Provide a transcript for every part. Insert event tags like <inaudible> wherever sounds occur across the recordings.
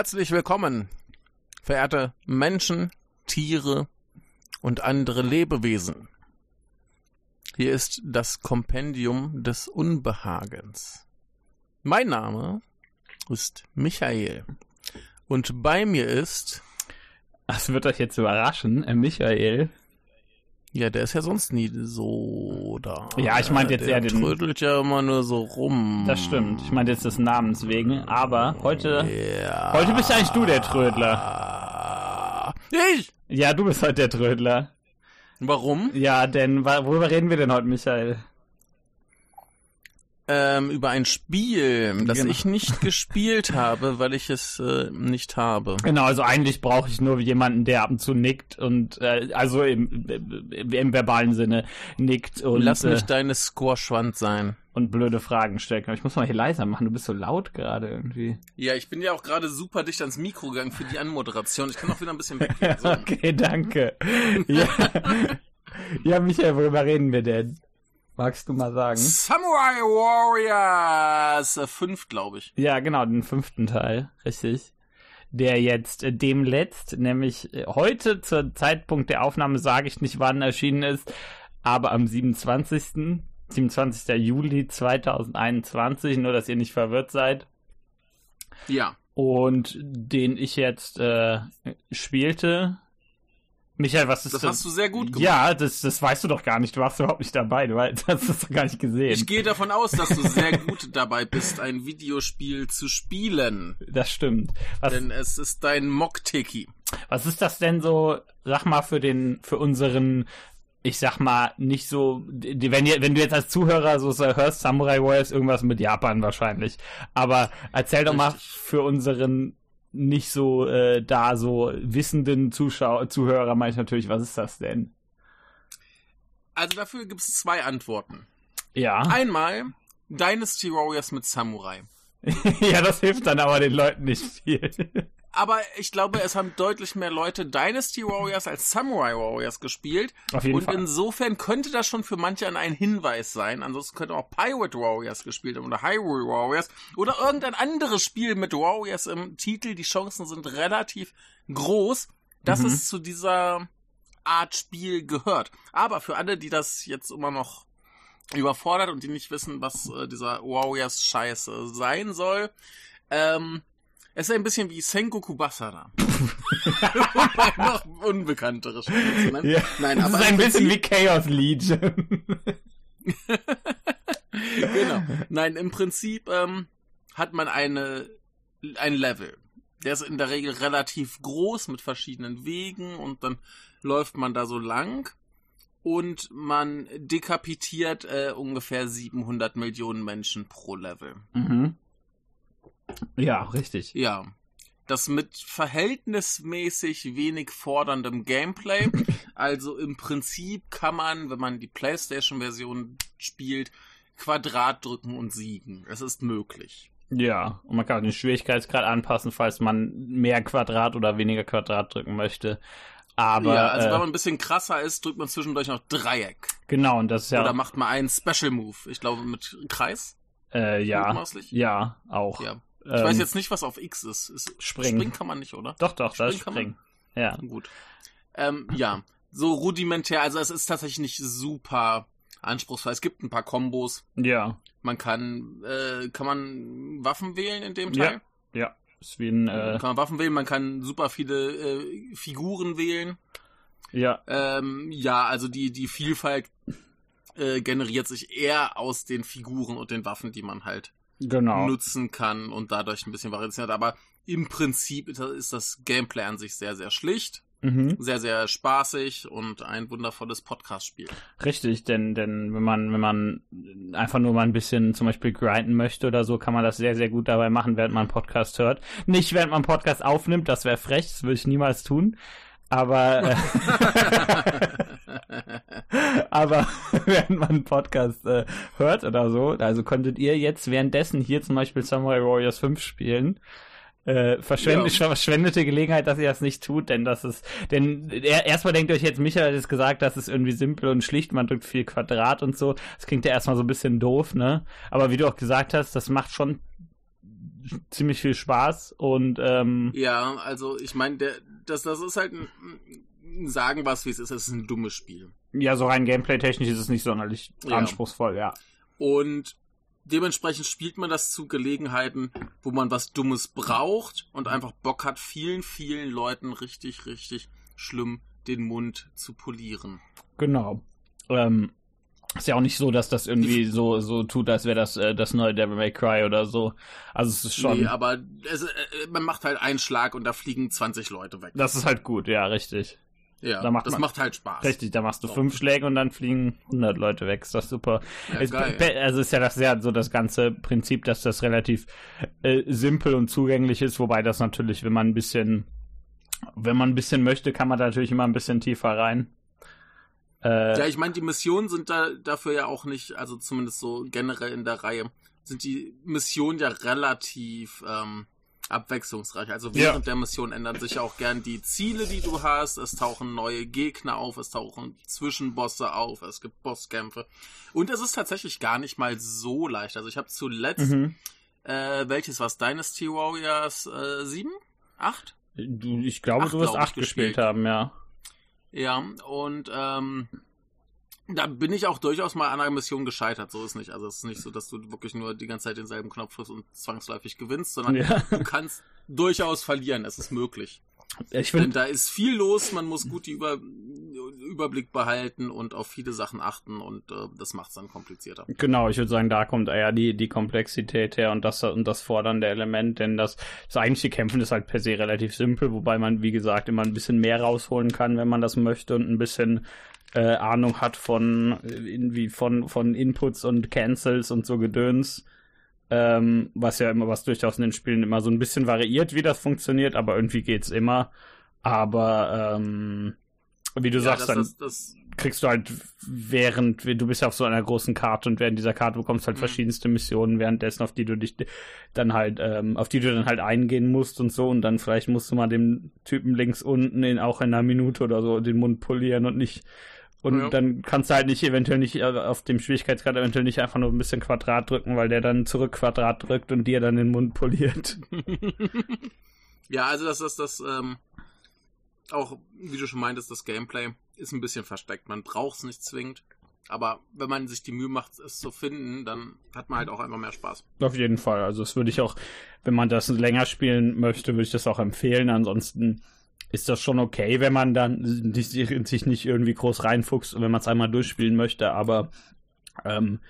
Herzlich willkommen, verehrte Menschen, Tiere und andere Lebewesen. Hier ist das Kompendium des Unbehagens. Mein Name ist Michael und bei mir ist. Das wird euch jetzt überraschen, äh, Michael. Ja, der ist ja sonst nie so da. Ja, ich meinte jetzt der eher den. trödelt ja immer nur so rum. Das stimmt. Ich meinte jetzt des Namens wegen. Aber heute. Ja. Heute bist eigentlich du der Trödler. Ich? Ja, du bist heute der Trödler. Warum? Ja, denn worüber reden wir denn heute, Michael? Ähm, über ein Spiel, das Genau. ich nicht <laughs> gespielt habe, weil ich es äh, nicht habe. Genau, also eigentlich brauche ich nur jemanden, der ab und zu nickt und äh, also im, im, im verbalen Sinne nickt und, Lass äh, nicht deine Squashwand sein. und blöde Fragen stellt. Aber Ich muss mal hier leiser machen, du bist so laut gerade irgendwie. Ja, ich bin ja auch gerade super dicht ans Mikro gegangen für die Anmoderation. Ich kann auch wieder ein bisschen weggehen. <laughs> So. Okay, danke. Ja. <laughs> ja, Michael, worüber reden wir denn? Magst du mal sagen? Samurai Warriors 5, glaube ich. Ja, genau, den fünften Teil, richtig. Der jetzt äh, demletzt, nämlich äh, heute zur Zeitpunkt der Aufnahme, sage ich nicht, wann erschienen ist, aber am 27. 27. Juli 2021, nur dass ihr nicht verwirrt seid. Ja. Und den ich jetzt äh, spielte. Michael, was ist Das hast du sehr gut gemacht. Ja, das, das weißt du doch gar nicht. Du warst überhaupt nicht dabei. Du <laughs> hast das doch gar nicht gesehen. Ich gehe davon aus, dass du sehr gut dabei bist, ein Videospiel zu spielen. das stimmt. Was, Denn es ist dein Mock-Tiki. was ist das denn so, sag mal, für den, für unseren, ich sag mal, nicht so, wenn, wenn du jetzt als Zuhörer so hörst, Samurai Warriors, irgendwas mit Japan wahrscheinlich. Aber erzähl doch mal Richtig. für unseren nicht so äh, da so wissenden Zuschauer, Zuhörer, meine ich natürlich, was ist das denn? Also dafür gibt es zwei Antworten. Ja. Einmal Dynasty Warriors mit Samurai. <laughs> ja, das hilft dann aber den Leuten nicht viel. Aber ich glaube, es haben deutlich mehr Leute Dynasty Warriors als Samurai Warriors gespielt. Auf jeden Und Fall. insofern könnte das schon für manche ein Hinweis sein. Ansonsten könnte auch Pirate Warriors gespielt haben oder Hyrule Warriors oder irgendein anderes Spiel mit Warriors im Titel. Die Chancen sind relativ groß, dass Mhm. es zu dieser Art Spiel gehört. Aber für alle, die das jetzt immer noch überfordert und die nicht wissen, was äh, dieser Warriors Scheiße sein soll, ähm, es ist ein bisschen wie Sengoku Basara. <laughs> Wobei noch unbekanntere Spiele zu nennen. Ja. Nein, aber ist ein bisschen wie Chaos Legion. <laughs> genau. Nein, im Prinzip ähm, hat man eine ein Level. Der ist in der Regel relativ groß mit verschiedenen Wegen und dann läuft man da so lang und man dekapitiert äh, ungefähr 700 Millionen Menschen pro Level. mhm. Ja, richtig. Ja. Das mit verhältnismäßig wenig forderndem Gameplay. <laughs> Also im Prinzip kann man, wenn man die PlayStation-Version spielt, Quadrat drücken und siegen. Es ist möglich. Ja, und man kann auch den Schwierigkeitsgrad anpassen, falls man mehr Quadrat oder weniger Quadrat drücken möchte. Aber ja, also äh, wenn man ein bisschen krasser ist, drückt man zwischendurch noch Dreieck. genau, und das ist ja Oder macht man einen Special Move. Ich glaube mit Kreis. äh, ja, ja, auch. Ja. Ich Ähm, weiß jetzt nicht, was auf X ist. ist Springen. Springen kann man nicht, oder? Doch, doch, ist Springen kann man? Springen. Ja. Gut. Ähm, ja, so rudimentär. Also es ist tatsächlich nicht super anspruchsvoll. Es gibt ein paar Kombos. Ja, Man kann, äh, kann man Waffen wählen in dem Teil? ja. Ist wie ein, äh, Kann man Waffen wählen, man kann super viele äh, Figuren wählen. ja, Ähm, ja, also die, die Vielfalt äh, generiert sich eher aus den Figuren und den Waffen, die man halt genau. nutzen kann und dadurch ein bisschen Variation hat. Aber im Prinzip ist das- ist das Gameplay an sich sehr, sehr schlicht, Mhm. sehr, sehr spaßig und ein wundervolles Podcast-Spiel. Richtig, denn, denn wenn man, wenn man einfach nur mal ein bisschen zum Beispiel grinden möchte oder so, kann man das sehr, sehr gut dabei machen, während man einen Podcast hört. Nicht, während man einen Podcast aufnimmt, das wäre frech, das würde ich niemals tun. Aber, äh, <laughs> <laughs> aber <laughs> während man einen Podcast äh, hört oder so, also könntet ihr jetzt währenddessen hier zum Beispiel Samurai Warriors 5 spielen. Äh, verschwendet, Ja. <laughs> verschwendete Gelegenheit, dass ihr das nicht tut, denn das ist, denn er, erstmal denkt euch jetzt, Michael hat jetzt gesagt, das ist irgendwie simpel und schlicht, man drückt viel Quadrat und so. Das klingt ja erstmal so ein bisschen doof, ne? Aber wie du auch gesagt hast, das macht schon ziemlich viel Spaß und ähm, Ja, also ich meine, das, das ist halt ein, sagen was wie es ist, es ist ein dummes Spiel. Ja, so rein gameplay-technisch ist es nicht sonderlich ja. anspruchsvoll, ja. Und dementsprechend spielt man das zu Gelegenheiten, wo man was Dummes braucht und einfach Bock hat, vielen, vielen Leuten richtig, richtig schlimm den Mund zu polieren. Genau. Ähm, ist ja auch nicht so, dass das irgendwie so so tut, als wäre das äh, das neue Devil May Cry oder so. Also es ist schon. Nee, aber es, äh, man macht halt einen Schlag und da fliegen 20 Leute weg. Das ist halt gut, ja, richtig. Ja, da macht das man, macht halt Spaß. Richtig, da machst du so. fünf Schläge und dann fliegen 100 Leute weg. Ist das super. Ja, es, also ist ja das sehr so das ganze Prinzip, dass das relativ äh, simpel und zugänglich ist, wobei das natürlich, wenn man ein bisschen, wenn man ein bisschen möchte, kann man da natürlich immer ein bisschen tiefer rein. Äh, ja, ich meine, die Missionen sind da dafür ja auch nicht, also zumindest so generell in der Reihe, sind die Missionen ja relativ ähm, abwechslungsreich. Also während ja. der Mission ändern sich auch gern die Ziele, die du hast. Es tauchen neue Gegner auf, es tauchen Zwischenbosse auf, es gibt Bosskämpfe. Und es ist tatsächlich gar nicht mal so leicht. Also ich habe zuletzt, mhm. äh, welches was Dynasty Warriors äh, 7? 8? Ich glaube, acht, du wirst 8 gespielt haben, ja. Ja, und ähm, da bin ich auch durchaus mal an einer Mission gescheitert, so ist nicht. Also es ist nicht so, dass du wirklich nur die ganze Zeit denselben Knopf drückst und zwangsläufig gewinnst, sondern ja. du kannst durchaus verlieren, es ist möglich. Ich find, Denn da ist viel los, man muss gut die Über Überblick behalten und auf viele Sachen achten und äh, das macht es dann komplizierter. Genau, ich würde sagen, da kommt eher die, die Komplexität her und das und das fordernde Element, denn das, das eigentliche Kämpfen ist halt per se relativ simpel, wobei man, wie gesagt, immer ein bisschen mehr rausholen kann, wenn man das möchte und ein bisschen äh, Ahnung hat von irgendwie von von Inputs und Cancels und so Gedöns. Ähm, was ja immer, was durchaus in den Spielen immer so ein bisschen variiert, wie das funktioniert, aber irgendwie geht's immer. Aber ähm, wie du ja, sagst, das, dann das, das, kriegst du halt während, du bist ja auf so einer großen Karte und während dieser Karte bekommst halt mhm. verschiedenste Missionen währenddessen, auf die du dich dann halt, ähm, auf die du dann halt eingehen musst und so und dann vielleicht musst du mal dem Typen links unten in auch in einer Minute oder so den Mund polieren und nicht und ja. dann kannst du halt nicht eventuell nicht äh, auf dem Schwierigkeitsgrad eventuell nicht einfach nur ein bisschen Quadrat drücken, weil der dann zurück Quadrat drückt und dir dann den Mund poliert. <laughs> ja, also das ist das, ähm, auch, wie du schon meintest, das Gameplay ist ein bisschen versteckt. Man braucht es nicht zwingend. Aber wenn man sich die Mühe macht, es zu finden, dann hat man halt auch einfach mehr Spaß. Auf jeden Fall. Also das würde ich auch, wenn man das länger spielen möchte, würde ich das auch empfehlen. Ansonsten ist das schon okay, wenn man dann sich nicht irgendwie groß reinfuchst und wenn man es einmal durchspielen möchte, aber ähm,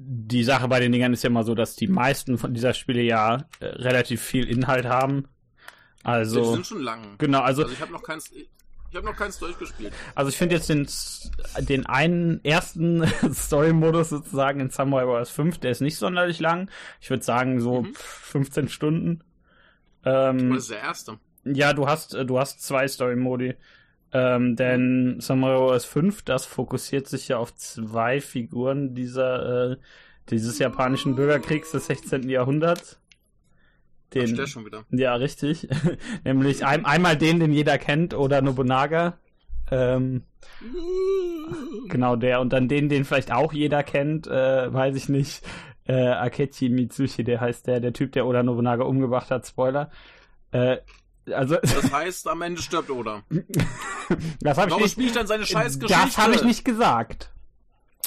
die Sache bei den Dingern ist ja immer so, dass die meisten von dieser Spiele ja äh, relativ viel Inhalt haben. Also. Die sind schon lang. Genau, also. also ich habe noch keins. Ich habe noch keins durchgespielt. Also ich finde jetzt den, den einen ersten <laughs> Story-Modus sozusagen in Samurai Wars 5, der ist nicht sonderlich lang. Ich würde sagen so mhm. 15 Stunden. Ähm, das ist der erste. Ja, du hast, äh, du hast zwei Story-Modi. Ähm, denn Samurai Wars 5, das fokussiert sich ja auf zwei Figuren dieser, äh, dieses japanischen Bürgerkriegs des 16. Jahrhunderts. Den, der schon wieder. Ja, richtig. <laughs> Nämlich ein, einmal den, den jeder kennt, oder Nobunaga. Ähm, <laughs> genau der. Und dann den, den vielleicht auch jeder kennt, äh, weiß ich nicht. Äh, Akechi Mitsushi, der heißt der, der Typ, der Oda Nobunaga umgebracht hat. Spoiler. Äh, also, <laughs> das heißt, am Ende stirbt Oda. das hab Warum ich spielt dann seine Scheißgeschichte? Das habe ich nicht gesagt.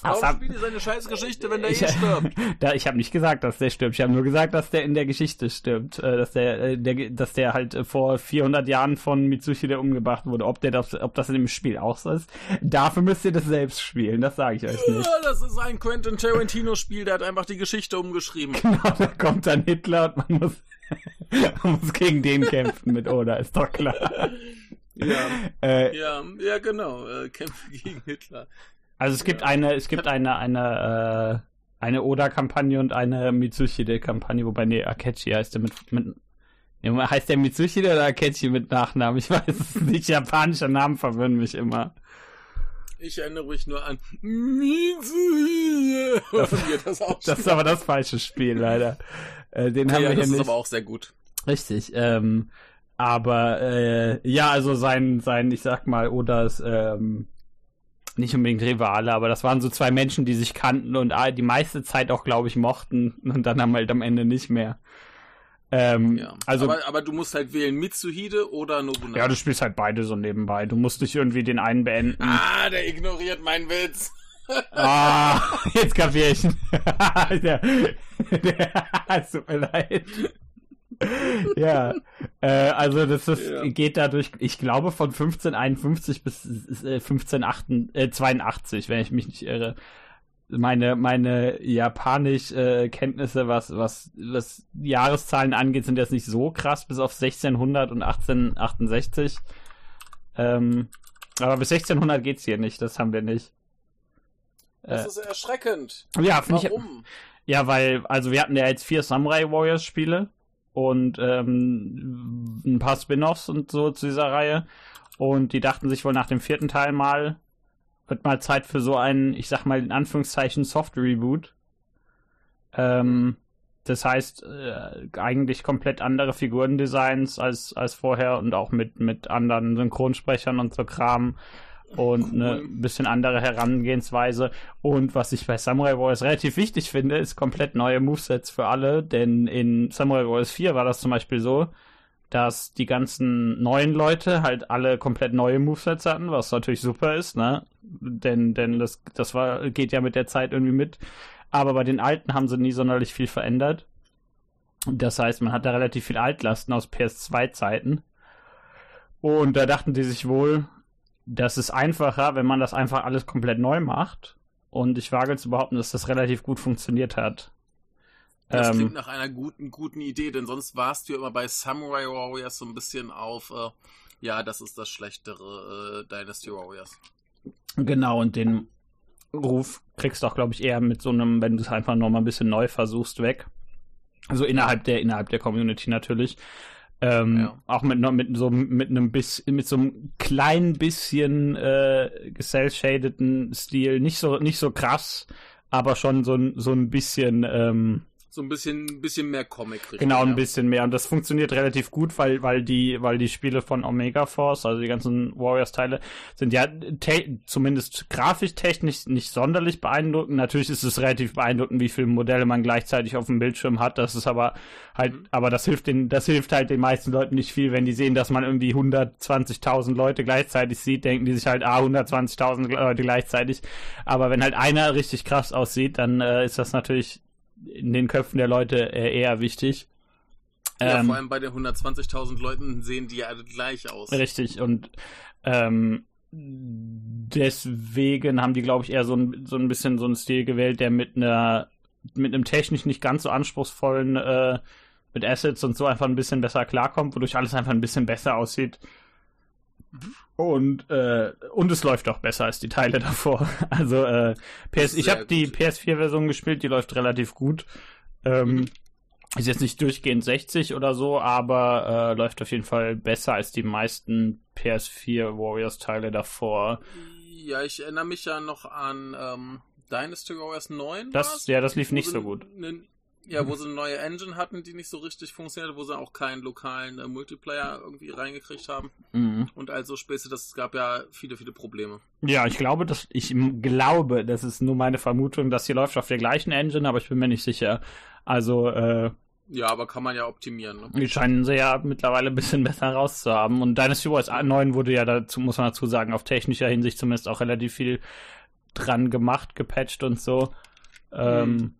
Warum hab, spielt seine Scheißgeschichte, wenn der ich, eh stirbt? <laughs> Da, ich habe nicht gesagt, dass der stirbt. Ich habe nur gesagt, dass der in der Geschichte stirbt. Äh, dass der, äh, der, dass der halt äh, vor 400 Jahren von Mitsushi der umgebracht wurde. Ob, der das, ob das in dem Spiel auch so ist, dafür müsst ihr das selbst spielen. Das sage ich euch nicht. Ja, das ist ein Quentin Tarantino-Spiel. Der hat einfach die Geschichte umgeschrieben. <laughs> Genau, da kommt dann Hitler und man muss <laughs> man muss gegen den kämpfen mit Oda, ist doch klar. Ja, äh, ja, ja, genau. Äh, kämpfe gegen Hitler. Also es gibt eine, es gibt eine, eine, äh, eine Oda-Kampagne und eine Mitsushide-Kampagne, wobei, nee, Akechi heißt der mit, mit nee, heißt der Mitsushide oder Akechi mit Nachnamen? Ich weiß es nicht. Japanische Namen verwirren mich immer. Ich erinnere mich nur an Mitsuhide. Das, <laughs> das, das ist aber das falsche Spiel, leider. Äh, den ja, haben wir ja, hier das nicht. ist aber auch sehr gut. Richtig. Ähm, aber äh, ja, also sein, sein, ich sag mal, Odas ähm, nicht unbedingt Rivale, aber das waren so zwei Menschen, die sich kannten und die meiste Zeit auch, glaube ich, mochten und dann haben halt am Ende nicht mehr. Ähm, Ja. Also, aber, aber du musst halt wählen Mitsuhide oder Nobunaga. ja, du spielst halt beide so nebenbei. Du musst nicht irgendwie den einen beenden. ah, der ignoriert meinen Witz. Ah, <laughs> jetzt kapier ich. <laughs> der, der, es <laughs> tut mir leid. Ja, äh, also das ist, Ja. geht dadurch, ich glaube, von 1551 bis äh, 1582, äh, 82, wenn ich mich nicht irre. Meine, meine japanisch äh, Kenntnisse, was, was, was Jahreszahlen angeht, sind jetzt nicht so krass, bis auf 1600 und 1868. Ähm, aber bis 1600 geht's hier nicht, das haben wir nicht. Das Äh, ist erschreckend. ja, finde ich, Warum? ja, weil, also wir hatten ja jetzt vier Samurai Warriors Spiele und ähm, ein paar Spin-offs und so zu dieser Reihe. Und die dachten sich wohl nach dem vierten Teil mal, wird mal Zeit für so einen, ich sag mal in Anführungszeichen, Soft Reboot. Ähm, das heißt, äh, eigentlich komplett andere Figurendesigns als, als vorher und auch mit, mit anderen Synchronsprechern und so Kram und Cool. eine bisschen andere Herangehensweise. Und was ich bei Samurai Warriors relativ wichtig finde, ist komplett neue Movesets für alle, denn in Samurai Warriors 4 war das zum Beispiel so, dass die ganzen neuen Leute halt alle komplett neue Movesets hatten, was natürlich super ist, ne? Denn, denn das, das war, geht ja mit der Zeit irgendwie mit. Aber bei den alten haben sie nie sonderlich viel verändert. Das heißt, man hat da relativ viel Altlasten aus PS2-Zeiten. Und da dachten die sich wohl, das ist einfacher, wenn man das einfach alles komplett neu macht. Und ich wage zu behaupten, dass das relativ gut funktioniert hat. Das Ähm, klingt nach einer guten, guten Idee, denn sonst warst du ja immer bei Samurai Warriors so ein bisschen auf, äh, ja, das ist das schlechtere äh, Dynasty Warriors. Genau, und den Ruf kriegst du auch, glaube ich, eher mit so einem, wenn du es einfach noch mal ein bisschen neu versuchst, weg. Also innerhalb der, innerhalb der Community natürlich. Ähm, Ja. Auch mit, mit so mit einem bisschen, mit so einem kleinen bisschen äh, cell-shadeden Stil. Nicht so, nicht so krass, aber schon so ein, so ein bisschen ähm, So ein bisschen, bisschen mehr Comic. Genau, ein ja. bisschen mehr. Und das funktioniert relativ gut, weil, weil die, weil die Spiele von Omega Force, also die ganzen Warriors-Teile, sind ja zumindest grafisch technisch nicht sonderlich beeindruckend. Natürlich ist es relativ beeindruckend, wie viele Modelle man gleichzeitig auf dem Bildschirm hat. Das ist aber halt, Mhm. aber das hilft den, das hilft halt den meisten Leuten nicht viel, wenn die sehen, dass man irgendwie 120.000 Leute gleichzeitig sieht, denken die sich halt, ah, 120.000 Leute gleichzeitig. Aber wenn halt einer richtig krass aussieht, dann äh, ist das natürlich in den Köpfen der Leute äh, eher wichtig. Ja, Ähm, vor allem bei den 120.000 Leuten sehen die ja alle gleich aus. Richtig, und ähm, deswegen haben die, glaube ich, eher so ein, so ein bisschen so einen Stil gewählt, der mit einer, mit einem technisch nicht ganz so anspruchsvollen, äh, mit Assets und so einfach ein bisschen besser klarkommt, wodurch alles einfach ein bisschen besser aussieht. Und, äh, und es läuft auch besser als die Teile davor. <laughs> Also, äh, PS, ich habe die gut. PS4-Version gespielt, die läuft relativ gut. Ähm, Mhm. ist jetzt nicht durchgehend 60 oder so, aber äh, läuft auf jeden Fall besser als die meisten PS4 Warriors-Teile davor. Ja, ich erinnere mich ja noch an ähm, Dynasty Warriors 9. Das, war's? ja, das lief nicht so gut. nen- ja, wo sie eine neue Engine hatten, die nicht so richtig funktionierte, wo sie auch keinen lokalen äh, Multiplayer irgendwie reingekriegt haben. Mhm. Und also später, das gab ja viele, viele Probleme. Ja, ich glaube, dass ich glaube, das ist nur meine Vermutung, dass hier läuft auf der gleichen Engine, aber ich bin mir nicht sicher. Also, äh, Ja, aber kann man ja optimieren. Ne? die scheinen sie ja mittlerweile ein bisschen <laughs> besser rauszuhaben. Und Dynasty Warriors 9 wurde ja dazu, muss man dazu sagen, auf technischer Hinsicht zumindest auch relativ viel dran gemacht, gepatcht und so. Ähm,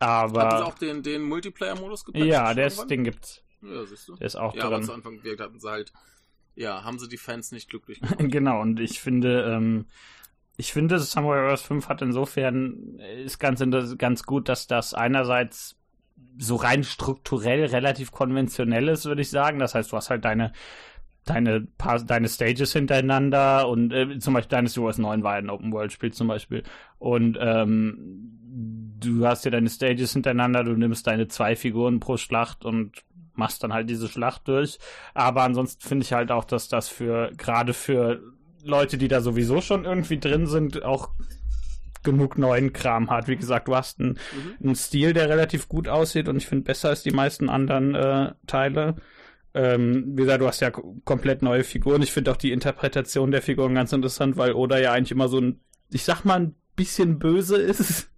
Hat es aber auch den, den Multiplayer-Modus gepatcht? ja, der ist, den gibt's. Ja, siehst du. Der ist auch Ja, aber drin. zu Anfang wirkt hatten sie halt, ja, haben sie die Fans nicht glücklich <laughs> gemacht. Genau, und ich finde, ähm, ich finde, Samurai Warriors 5 hat insofern, äh, ist ganz, ganz gut, dass das einerseits so rein strukturell relativ konventionell ist, würde ich sagen. Das heißt, du hast halt deine, deine, paar, deine Stages hintereinander und äh, zum Beispiel Dynasty Warriors 9 war ein Open-World-Spiel zum Beispiel. Und ähm, du hast ja deine Stages hintereinander, du nimmst deine zwei Figuren pro Schlacht und machst dann halt diese Schlacht durch. Aber ansonsten finde ich halt auch, dass das für, gerade für Leute, die da sowieso schon irgendwie drin sind, auch genug neuen Kram hat. Wie gesagt, du hast einen, Mhm. einen Stil, der relativ gut aussieht und ich finde besser als die meisten anderen äh, Teile. Ähm, wie gesagt, du hast ja komplett neue Figuren. Ich finde auch die Interpretation der Figuren ganz interessant, weil Oda ja eigentlich immer so ein, ich sag mal, ein bisschen böse <laughs> ist.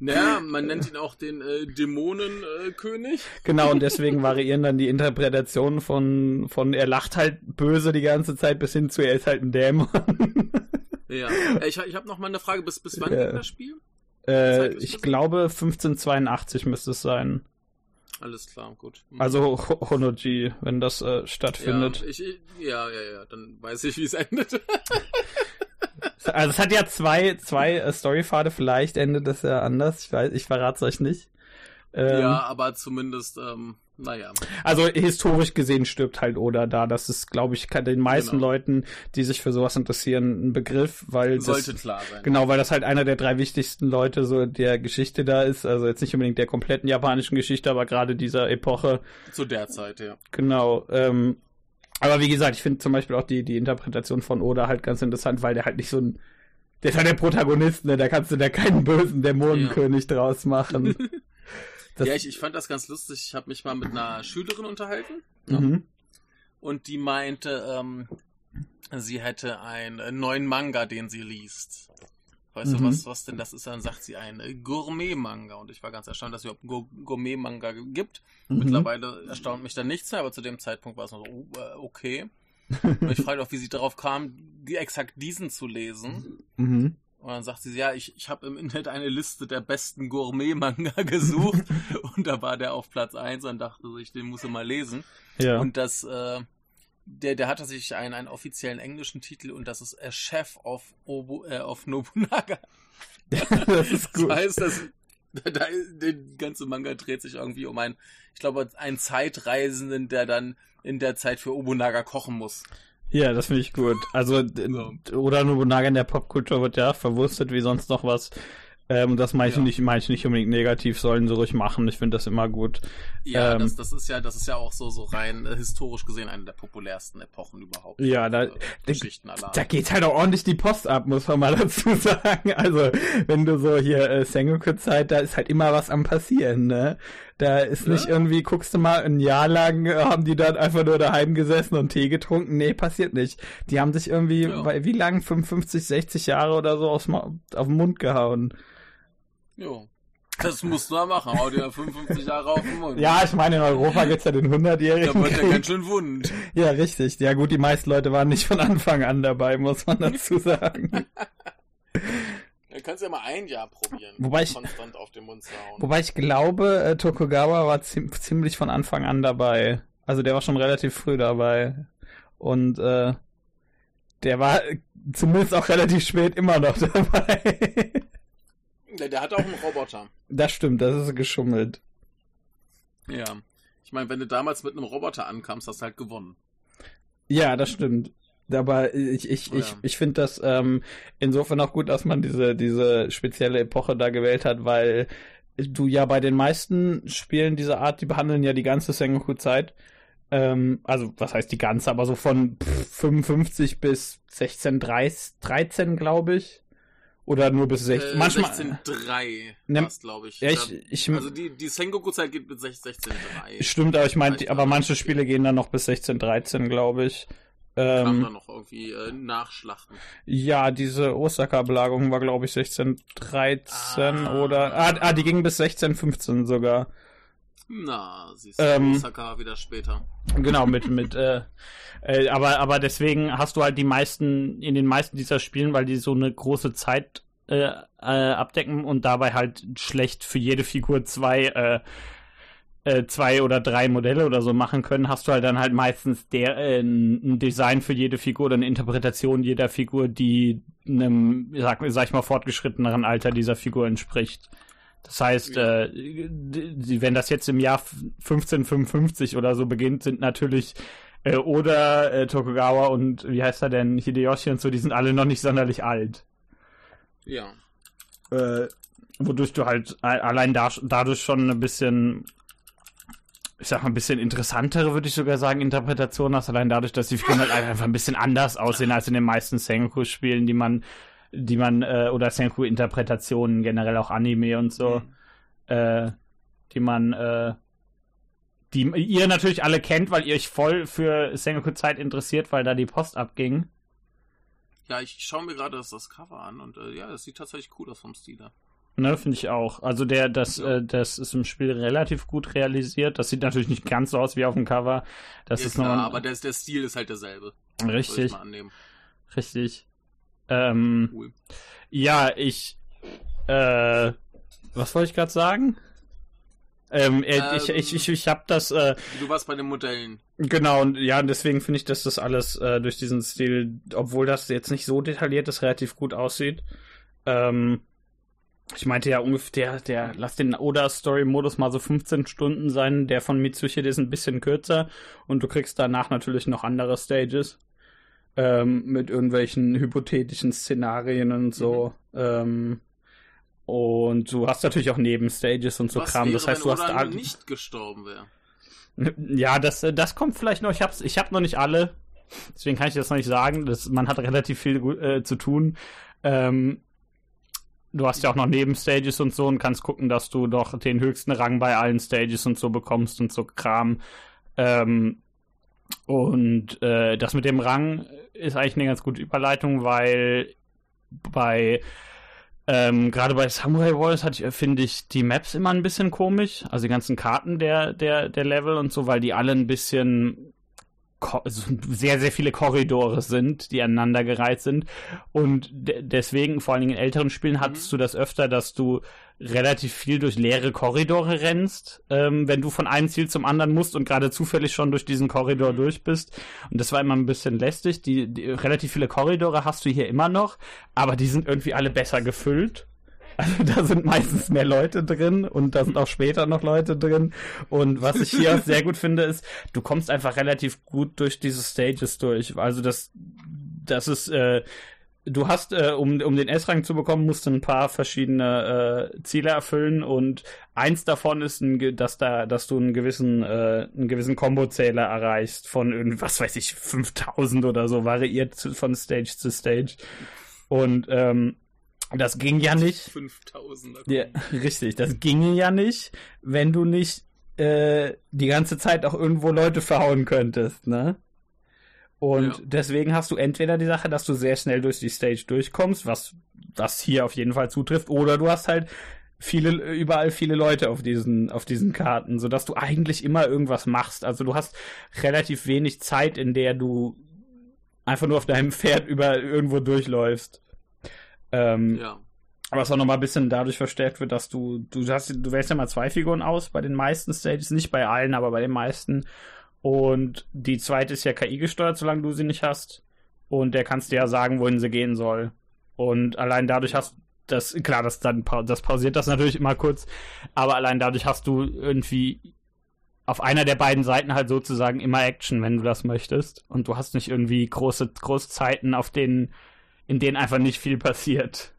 Naja, man nennt ihn auch den äh, Dämonenkönig. Äh, genau, und deswegen variieren dann die Interpretationen von, von er lacht halt böse die ganze Zeit bis hin zu er ist halt ein Dämon. ja, äh, ich, ich habe noch mal eine Frage, bis, bis wann ja. geht das Spiel? Äh, ich glaube 1582 müsste es sein. Alles klar, gut. Mhm. Also Honoji, wenn das äh, stattfindet. Ja, ich, ja, ja, ja, dann weiß ich, wie es endet. <laughs> also es hat ja zwei, zwei äh, Storypfade, vielleicht endet das ja anders. Ich weiß, ich verrate es euch nicht. Ähm, ja, aber zumindest, ähm, naja. Also historisch gesehen stirbt halt Oda da. Das ist, glaube ich, den meisten genau. Leuten, die sich für sowas interessieren, ein Begriff, weil sollte das, klar sein. Genau, weil das halt einer der drei wichtigsten Leute so der Geschichte da ist. Also jetzt nicht unbedingt der kompletten japanischen Geschichte, aber gerade dieser Epoche. Zu der Zeit, ja. Genau. Ähm, aber wie gesagt, ich finde zum Beispiel auch die die Interpretation von Oda halt ganz interessant, weil der halt nicht so ein der ist halt der Protagonist, ne? Da kannst du da keinen bösen Dämonenkönig ja. draus machen. <laughs> Das ja, ich, ich fand das ganz lustig. Ich habe mich mal mit einer Schülerin unterhalten. Mhm. Und die meinte, ähm, sie hätte einen neuen Manga, den sie liest. Weißt mhm. du, was, was denn das ist? Dann sagt sie ein Gourmet-Manga. Und ich war ganz erstaunt, dass es überhaupt einen Gourmet-Manga gibt. Mhm. Mittlerweile erstaunt mich dann nichts mehr, aber zu dem Zeitpunkt war es noch so, oh, äh, okay. Und ich frage <laughs> auch, wie sie darauf kam, die, exakt diesen zu lesen. Mhm. Und dann sagt sie, ja, ich, ich habe im Internet eine Liste der besten Gourmet-Manga <laughs> gesucht <laughs> und da war der auf Platz 1 und dachte ich, den muss ich mal lesen. Ja. Und das, äh, der, der hat tatsächlich einen, einen offiziellen englischen Titel und das ist A Chef of, Obu, äh, of Nobunaga. <laughs> das ist gut. Das heißt, dass, da, der ganze Manga dreht sich irgendwie um einen, ich glaube, einen Zeitreisenden, der dann in der Zeit für Obunaga kochen muss. Ja, das finde ich gut. Also, so. oder Nobunaga in der Popkultur wird ja verwurstet wie sonst noch was. Ähm, das meine ich, ja. nicht, mein ich nicht unbedingt negativ, sollen sie ruhig machen. Ich finde das immer gut. Ja, ähm, das, das ist ja, das ist ja auch so, so rein äh, historisch gesehen eine der populärsten Epochen überhaupt. Ja, da, äh, da geht halt auch ordentlich die Post ab, muss man mal <laughs> dazu sagen. Also, wenn du so hier äh, Sengoku-Zeit, da ist halt immer was am passieren, ne? Da ist nicht ja. irgendwie, guckst du mal, ein Jahr lang äh, haben die dann einfach nur daheim gesessen und Tee getrunken. Nee, passiert nicht. Die haben sich irgendwie, ja. bei, wie lang, 55, 60 Jahre oder so aufs, auf den Mund gehauen. Jo. Das musst du ja machen, hau dir 55 Jahre auf den Mund. Ja, ich meine, in Europa gibt's ja den 100-Jährigen. Da wird ja ganz schön wund. Ja, richtig. Ja gut, die meisten Leute waren nicht von Anfang an dabei, muss man dazu sagen. <laughs> Du kannst ja mal ein Jahr probieren, wobei ich, konstant auf den Mund zu hauen. Wobei ich glaube, äh, Tokugawa war ziemlich von Anfang an dabei. Also der war schon relativ früh dabei. Und äh, der war zumindest auch relativ spät immer noch <laughs> dabei. Der, der hat auch einen Roboter. Das stimmt, das ist geschummelt. Ja. Ich meine, wenn du damals mit einem Roboter ankamst, hast du halt gewonnen. Ja, das stimmt. Aber ich, ich, oh, ja. ich, ich finde das ähm, insofern auch gut, dass man diese, diese spezielle Epoche da gewählt hat, weil du ja bei den meisten Spielen dieser Art, die behandeln ja die ganze Sengoku-Zeit. Ähm, also, was heißt die ganze, aber so von 55 bis 16, 13, glaube ich. Oder nur bis 16. Äh, manchmal. 16.3 ne, glaube ich. Ja, ich, ich. Also die, die Sengoku-Zeit geht bis 16.3. Stimmt, aber ich meine, aber manche Spiele gehen dann noch bis 16, 13, glaube ich. Ähm, Kam da noch irgendwie äh, Nachschlachten. Ja, diese Osaka-Belagerung war, glaube ich, 1613 ah. oder. Ah, ah, die ging bis 1615 sogar. Na, siehst du, ähm, Osaka wieder später. Genau, mit, mit, äh, äh, aber, aber deswegen hast du halt die meisten, in den meisten dieser Spielen, weil die so eine große Zeit äh, äh, abdecken und dabei halt schlecht für jede Figur zwei äh, äh, zwei oder drei Modelle oder so machen können, hast du halt dann halt meistens der, äh, ein Design für jede Figur oder eine Interpretation jeder Figur, die einem, sag, sag ich mal, fortgeschritteneren Alter dieser Figur entspricht. Das heißt, ja. äh, wenn das jetzt im Jahr 1555 oder so beginnt, sind natürlich äh, oder äh, Tokugawa und wie heißt er denn, Hideyoshi und so, die sind alle noch nicht sonderlich alt. Ja. Äh, wodurch du halt allein da, dadurch schon ein bisschen ich sag mal, ein bisschen interessantere, würde ich sogar sagen, Interpretation hast, allein dadurch, dass die Figuren halt einfach ein bisschen anders aussehen als in den meisten Sengoku-Spielen, die man, die man, äh, oder Sengoku-Interpretationen, generell auch Anime und so, mhm. äh, die man, äh, die ihr natürlich alle kennt, weil ihr euch voll für Sengoku-Zeit interessiert, weil da die Post abging. Ja, ich schaue mir gerade das, das Cover an und äh, ja, es sieht tatsächlich cool aus vom Stil. Ne, finde ich auch. Also der, das, ja. äh, das ist im Spiel relativ gut realisiert. Das sieht natürlich nicht ganz so aus wie auf dem Cover. Das ja, ist klar, noch aber der, der Stil ist halt derselbe. Richtig. Richtig. Ähm, cool. Ja, ich. Äh, was wollte ich gerade sagen? Ähm, äh, ähm, ich, ich, ich, ich habe das. Äh, du warst bei den Modellen. Genau, und ja, deswegen finde ich, dass das alles äh, durch diesen Stil, obwohl das jetzt nicht so detailliert ist, relativ gut aussieht. Ähm, ich meinte ja ungefähr, der, der, lass den Oda-Story-Modus mal so 15 Stunden sein, der von Mitsuchi ist ein bisschen kürzer und du kriegst danach natürlich noch andere Stages ähm, mit irgendwelchen hypothetischen Szenarien und so. Mhm. Ähm, und du hast natürlich auch Nebenstages und so Was Kram. Wäre, das heißt, du hast alle nicht gestorben wäre. <laughs> Ja, das, das kommt vielleicht noch. Ich hab's, ich hab noch nicht alle. Deswegen kann ich das noch nicht sagen. Das, man hat relativ viel äh, zu tun. Ähm, du hast ja auch noch Nebenstages und so und kannst gucken, dass du doch den höchsten Rang bei allen Stages und so bekommst und so Kram. Ähm, und äh, das mit dem Rang ist eigentlich eine ganz gute Überleitung, weil bei ähm, gerade bei Samurai Wars hatte ich, finde ich, die Maps immer ein bisschen komisch. Also die ganzen Karten der, der, der Level und so, weil die alle ein bisschen sehr, sehr viele Korridore sind, die aneinandergereiht sind. Und de deswegen, vor allen Dingen in älteren Spielen, hattest mhm. du das öfter, dass du relativ viel durch leere Korridore rennst, ähm, wenn du von einem Ziel zum anderen musst und gerade zufällig schon durch diesen Korridor mhm. durch bist. Und das war immer ein bisschen lästig. Die, die relativ viele Korridore hast du hier immer noch, aber die sind irgendwie alle besser gefüllt. Also da sind meistens mehr Leute drin und da sind auch später noch Leute drin. Und was ich hier sehr gut finde, ist, du kommst einfach relativ gut durch diese Stages durch. Also das, das ist, äh, du hast, äh, um, um den S-Rang zu bekommen, musst du ein paar verschiedene äh, Ziele erfüllen und eins davon ist, ein, dass da, dass du einen gewissen, äh, einen gewissen Kombozähler erreichst von irgendwie, was weiß ich, 5000 oder so, variiert von Stage zu Stage. Und ähm, das ging ja nicht. 5000. Ja, richtig, das ging ja nicht, wenn du nicht äh, die ganze Zeit auch irgendwo Leute verhauen könntest, ne? Und ja. deswegen hast du entweder die Sache, dass du sehr schnell durch die Stage durchkommst, was, was hier auf jeden Fall zutrifft, oder du hast halt viele, überall viele Leute auf diesen, auf diesen Karten, sodass du eigentlich immer irgendwas machst. Also du hast relativ wenig Zeit, in der du einfach nur auf deinem Pferd über irgendwo durchläufst. Ähm, ja. Was auch nochmal ein bisschen dadurch verstärkt wird, dass du, du hast, du wählst ja mal zwei Figuren aus bei den meisten Stages, nicht bei allen, aber bei den meisten. Und die zweite ist ja KI gesteuert, solange du sie nicht hast. Und der kannst dir ja sagen, wohin sie gehen soll. Und allein dadurch hast das, klar, das dann, das pausiert das natürlich immer kurz, aber allein dadurch hast du irgendwie auf einer der beiden Seiten halt sozusagen immer Action, wenn du das möchtest. Und du hast nicht irgendwie große, große Zeiten, auf denen in denen einfach nicht viel passiert.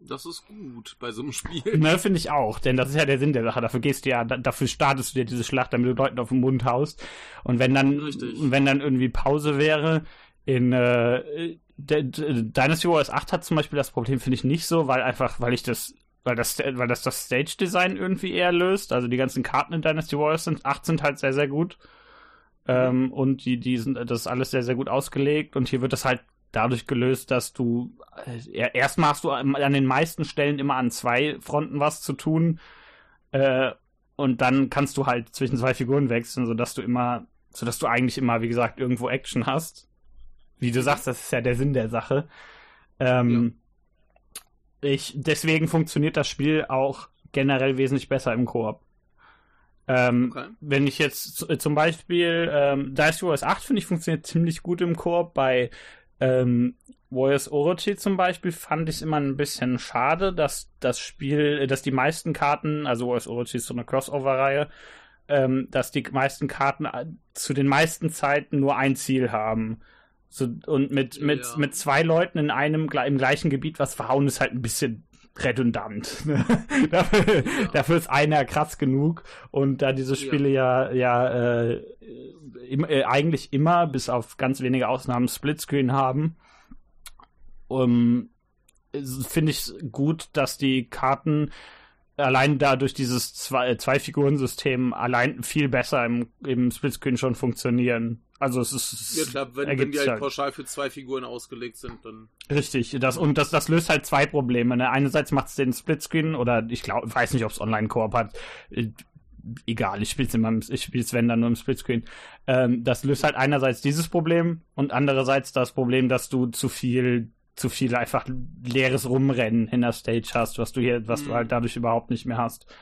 Das ist gut bei so einem Spiel. Ne, finde ich auch, denn das ist ja der Sinn der Sache. Dafür gehst du ja, dafür startest du dir diese Schlacht, damit du Leuten auf den Mund haust. Und wenn dann, Richtig. wenn dann irgendwie Pause wäre, in äh, Dynasty Wars 8 hat zum Beispiel das Problem, finde ich nicht so, weil einfach, weil ich das, weil das, weil das das Stage-Design irgendwie eher löst. Also die ganzen Karten in Dynasty Warriors sind, 8 sind halt sehr, sehr gut. Ähm, und die, die sind, das ist alles sehr, sehr gut ausgelegt. Und hier wird das halt dadurch gelöst, dass du äh, erstmal hast du an den meisten Stellen immer an zwei Fronten was zu tun äh, und dann kannst du halt zwischen zwei Figuren wechseln, sodass du immer, sodass du eigentlich immer, wie gesagt, irgendwo Action hast. Wie du sagst, das ist ja der Sinn der Sache. Ähm, ja. Ich deswegen funktioniert das Spiel auch generell wesentlich besser im Koop. Ähm, okay. Wenn ich jetzt zum Beispiel ähm, Dice Wars 8 finde ich funktioniert ziemlich gut im Koop. Bei ähm, Warriors Orochi zum Beispiel fand ich immer ein bisschen schade, dass das Spiel, dass die meisten Karten, also Warriors Orochi ist so eine Crossover-Reihe, ähm, dass die meisten Karten äh, zu den meisten Zeiten nur ein Ziel haben. So, und mit, mit, ja. mit zwei Leuten in einem im gleichen Gebiet was verhauen ist halt ein bisschen redundant. <laughs> dafür, ja. dafür, ist einer krass genug und da diese Spiele ja, ja, ja äh, im, äh, eigentlich immer, bis auf ganz wenige Ausnahmen, Splitscreen haben. Um, Finde ich gut, dass die Karten allein da durch dieses äh, Zwei-Figuren-System allein viel besser im, im Splitscreen schon funktionieren. Also es ist. Ja klar, wenn, wenn die halt, halt pauschal für zwei Figuren ausgelegt sind, dann. Richtig, das und das, das löst halt zwei Probleme. Ne? Einerseits macht es den Splitscreen oder ich glaube, weiß nicht, ob es Online-Koop hat. Äh, egal, ich spiele es immer, ich spiele es wenn dann nur im Splitscreen. Ähm, das löst halt einerseits dieses Problem und andererseits das Problem, dass du zu viel zu viel einfach leeres Rumrennen in der Stage hast, was du hier, was mhm. du halt dadurch überhaupt nicht mehr hast.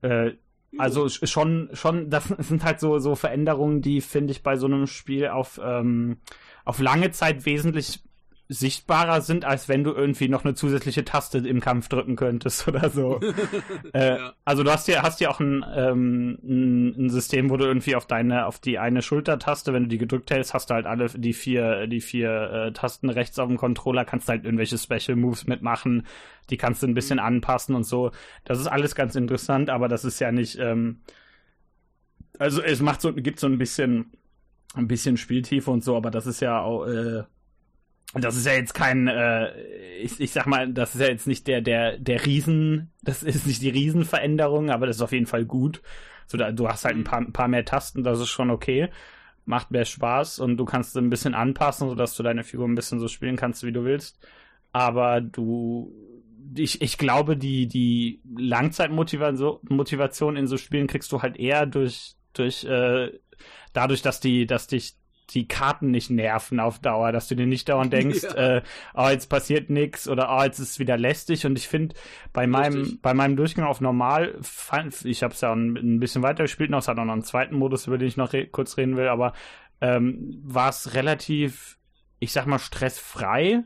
Äh, also schon, schon, das <laughs> sind halt so, so Veränderungen, die finde ich bei so einem Spiel auf, ähm, auf lange Zeit wesentlich sichtbarer sind, als wenn du irgendwie noch eine zusätzliche Taste im Kampf drücken könntest oder so. <laughs> äh, ja. Also du hast ja hast ja auch ein, ähm, ein, ein, System, wo du irgendwie auf deine auf die eine Schultertaste, wenn du die gedrückt hältst, hast du halt alle die vier die vier äh, Tasten rechts auf dem Controller, kannst halt irgendwelche Special Moves mitmachen, die kannst du ein bisschen mhm. anpassen und so. Das ist alles ganz interessant, aber das ist ja nicht ähm, also es macht so gibt so ein bisschen ein bisschen Spieltiefe und so, aber das ist ja auch äh, das ist ja jetzt kein, äh, ich, ich sag mal, das ist ja jetzt nicht der, der, der Riesen, das ist nicht die Riesenveränderung, aber das ist auf jeden Fall gut. So, da, du hast halt ein paar, ein paar mehr Tasten, das ist schon okay. Macht mehr Spaß und du kannst ein bisschen anpassen, sodass du deine Figur ein bisschen so spielen kannst, wie du willst. Aber du, ich, ich glaube, die, die Langzeitmotivation in so Spielen kriegst du halt eher durch, durch, äh, dadurch, dass die, dass dich die Karten nicht nerven auf Dauer, dass du dir nicht dauernd <laughs> denkst, ja. äh, oh, jetzt passiert nichts oder oh, jetzt ist es wieder lästig. Und ich finde, bei meinem, bei meinem Durchgang auf normal, ich habe es ja ein, ein, bisschen weiter gespielt noch, es hat auch noch einen zweiten Modus, über den ich noch re kurz reden will, aber ähm, war es relativ, ich sag mal, stressfrei.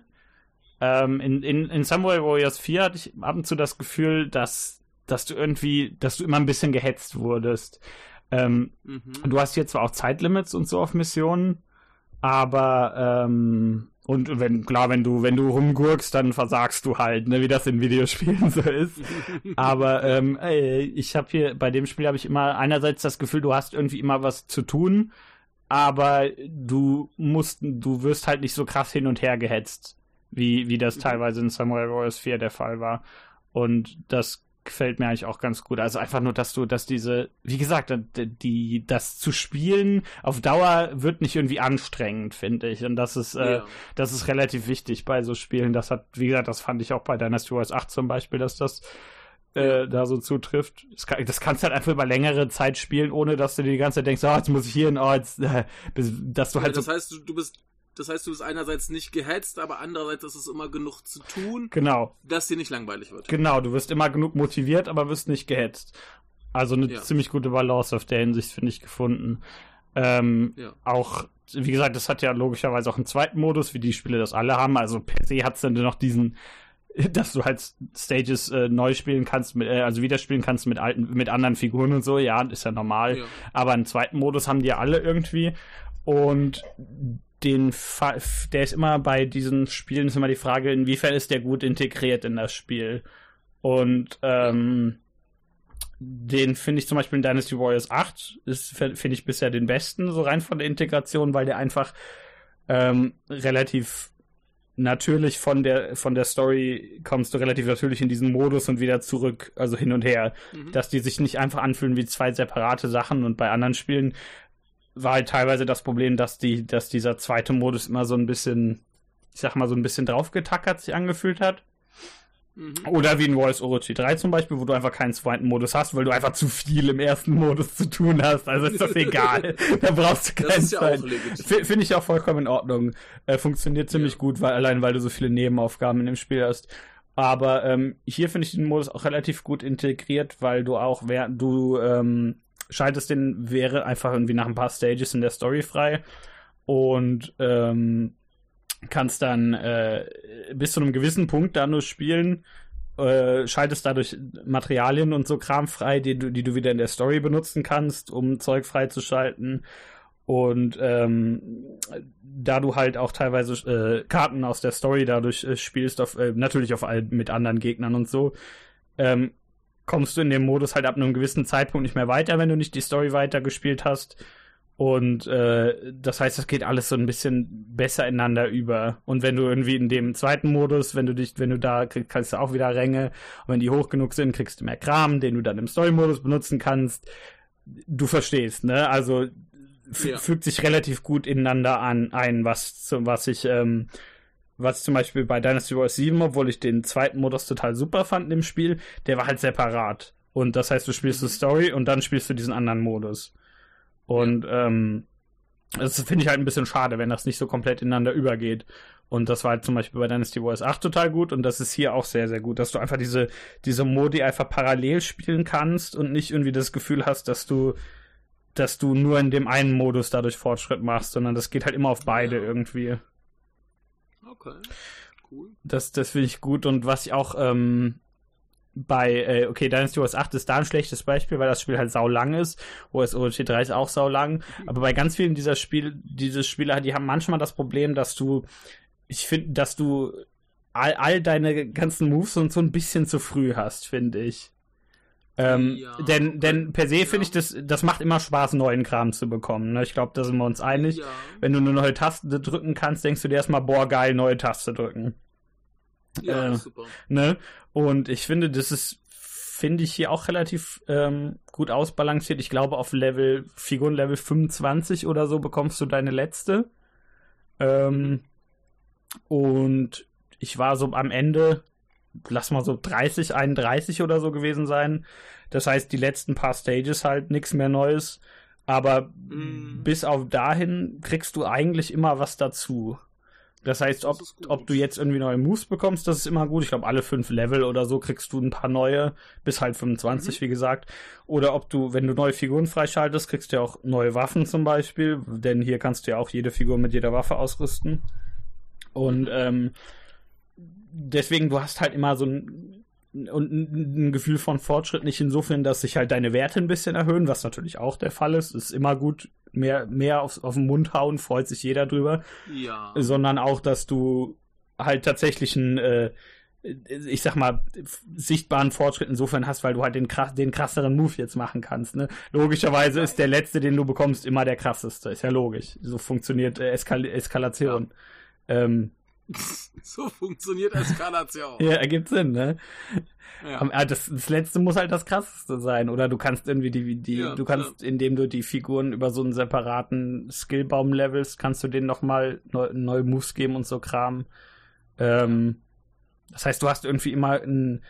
Ähm, in, in, in Samurai Warriors 4 hatte ich ab und zu das Gefühl, dass, dass du irgendwie, dass du immer ein bisschen gehetzt wurdest. Ähm, mhm. Du hast hier zwar auch Zeitlimits und so auf Missionen, aber ähm, und wenn, klar, wenn du, wenn du rumgurkst, dann versagst du halt, ne, wie das in Videospielen so ist. <laughs> Aber ähm, ey, ich habe hier, bei dem Spiel habe ich immer einerseits das Gefühl, du hast irgendwie immer was zu tun, aber du musst, du wirst halt nicht so krass hin und her gehetzt, wie, wie das mhm. teilweise in Samurai Warriors 4 der Fall war. Und das gefällt mir eigentlich auch ganz gut. Also einfach nur, dass du, dass diese, wie gesagt, die, das zu spielen auf Dauer wird nicht irgendwie anstrengend, finde ich. Und das ist, äh, ja. das ist relativ wichtig bei so Spielen. Das hat, wie gesagt, das fand ich auch bei Dynasty Wars 8 zum Beispiel, dass das äh, da so zutrifft. Das, kann, das kannst du halt einfach über längere Zeit spielen, ohne dass du dir die ganze Zeit denkst, oh, jetzt muss ich hier hin, oh, jetzt, <laughs> äh, dass du halt. Ja, das heißt, du, du bist das heißt, du bist einerseits nicht gehetzt, aber andererseits ist es immer genug zu tun, genau. dass dir nicht langweilig wird. Genau, du wirst immer genug motiviert, aber wirst nicht gehetzt. Also eine ja. ziemlich gute Balance auf der Hinsicht, finde ich, gefunden. Ähm, ja. Auch, wie gesagt, das hat ja logischerweise auch einen zweiten Modus, wie die Spiele das alle haben. Also per se hat es dann noch diesen, <laughs> dass du halt Stages äh, neu spielen kannst, mit, äh, also wieder spielen kannst mit alten, mit anderen Figuren und so, ja, ist ja normal. Ja. Aber einen zweiten Modus haben die ja alle irgendwie. Und den Fa der ist immer bei diesen Spielen ist immer die Frage, inwiefern ist der gut integriert in das Spiel. Und ähm, den finde ich zum Beispiel in Dynasty Warriors 8, ist finde ich bisher den besten, so rein von der Integration, weil der einfach ähm, relativ natürlich von der von der Story kommst du relativ natürlich in diesen Modus und wieder zurück, also hin und her, mhm. dass die sich nicht einfach anfühlen wie zwei separate Sachen und bei anderen Spielen war halt teilweise das Problem, dass die, dass dieser zweite Modus immer so ein bisschen, ich sag mal, so ein bisschen draufgetackert sich angefühlt hat. Mhm. Oder wie in Voice Orochi 3 zum Beispiel, wo du einfach keinen zweiten Modus hast, weil du einfach zu viel im ersten Modus zu tun hast. Also ist das <laughs> egal. da brauchst du keinen ja zweiten. Finde ich auch vollkommen in Ordnung. Äh, funktioniert ziemlich ja. gut, weil allein weil du so viele Nebenaufgaben in dem Spiel hast. Aber ähm, hier finde ich den Modus auch relativ gut integriert, weil du auch, während du ähm, schaltest den, wäre einfach irgendwie nach ein paar Stages in der Story frei und ähm, kannst dann äh, bis zu einem gewissen Punkt da nur spielen, äh, schaltest dadurch Materialien und so Kram frei, die du, die du wieder in der Story benutzen kannst, um Zeug freizuschalten. Und ähm, da du halt auch teilweise äh, Karten aus der Story dadurch äh, spielst, auf, äh, natürlich auf mit anderen Gegnern und so, ähm, kommst du in dem Modus halt ab einem gewissen Zeitpunkt nicht mehr weiter, wenn du nicht die Story weitergespielt hast. Und äh, das heißt, es geht alles so ein bisschen besser ineinander über. Und wenn du irgendwie in dem zweiten Modus, wenn du dich, wenn du da kriegst, kannst du auch wieder Ränge. Und wenn die hoch genug sind, kriegst du mehr Kram, den du dann im Story-Modus benutzen kannst. Du verstehst, ne? Also ja. fügt sich relativ gut ineinander an ein, was, was ich, ähm, was zum Beispiel bei Dynasty Warriors 7, obwohl ich den zweiten Modus total super fand im Spiel, der war halt separat. Und das heißt, du spielst die Story und dann spielst du diesen anderen Modus. Und ähm, das finde ich halt ein bisschen schade, wenn das nicht so komplett ineinander übergeht. Und das war halt zum Beispiel bei Dynasty Warriors 8 total gut und das ist hier auch sehr, sehr gut, dass du einfach diese, diese Modi einfach parallel spielen kannst und nicht irgendwie das Gefühl hast, dass du, dass du nur in dem einen Modus dadurch Fortschritt machst, sondern das geht halt immer auf beide ja. irgendwie. Okay, cool. Das, das finde ich gut und was ich auch ähm, bei, äh, okay, Dynasty Wars 8 ist da ein schlechtes Beispiel, weil das Spiel halt sau lang ist. OSOT 3 ist auch sau lang. Mhm. Aber bei ganz vielen dieser Spiel, diese Spieler, die haben manchmal das Problem, dass du, ich finde, dass du all, all deine ganzen Moves und so ein bisschen zu früh hast, finde ich. Ähm, ja, denn, denn per se ja. finde ich, das, das macht immer Spaß, neuen Kram zu bekommen. Ne? Ich glaube, da sind wir uns einig. Ja. Wenn du eine neue Taste drücken kannst, denkst du dir erstmal, boah, geil, neue Taste drücken. Ja, äh, super. Ne? Und ich finde, das ist, finde ich hier auch relativ ähm, gut ausbalanciert. Ich glaube, auf Level, Figurenlevel 25 oder so bekommst du deine letzte. Ähm, und ich war so am Ende, lass mal so 30, 31 oder so gewesen sein. Das heißt, die letzten paar Stages halt nichts mehr Neues. Aber mm. bis auf dahin kriegst du eigentlich immer was dazu. Das heißt, ob, das ob du jetzt irgendwie neue Moves bekommst, das ist immer gut. Ich glaube, alle fünf Level oder so kriegst du ein paar neue, bis halt 25, mhm. wie gesagt. Oder ob du, wenn du neue Figuren freischaltest, kriegst du ja auch neue Waffen zum Beispiel, denn hier kannst du ja auch jede Figur mit jeder Waffe ausrüsten. Und ähm, deswegen, du hast halt immer so ein, und ein Gefühl von Fortschritt nicht insofern, dass sich halt deine Werte ein bisschen erhöhen, was natürlich auch der Fall ist. Ist immer gut, mehr, mehr auf, auf den Mund hauen, freut sich jeder drüber. Ja. Sondern auch, dass du halt tatsächlich einen, äh, ich sag mal, sichtbaren Fortschritt insofern hast, weil du halt den, den krasseren Move jetzt machen kannst. Ne? Logischerweise ist der letzte, den du bekommst, immer der krasseste. Ist ja logisch. So funktioniert äh, Eskal Eskalation. Ja. Ähm, <laughs> so funktioniert Eskalation. ja, ergibt Sinn, ne? Ja. Ah, das, das letzte muss halt das krasseste sein. Oder du kannst irgendwie die, die ja, du kannst, ja. indem du die Figuren über so einen separaten Skillbaum levelst, kannst du denen nochmal neu, neue Moves geben und so Kram. Ähm, das heißt, du hast irgendwie immer ein,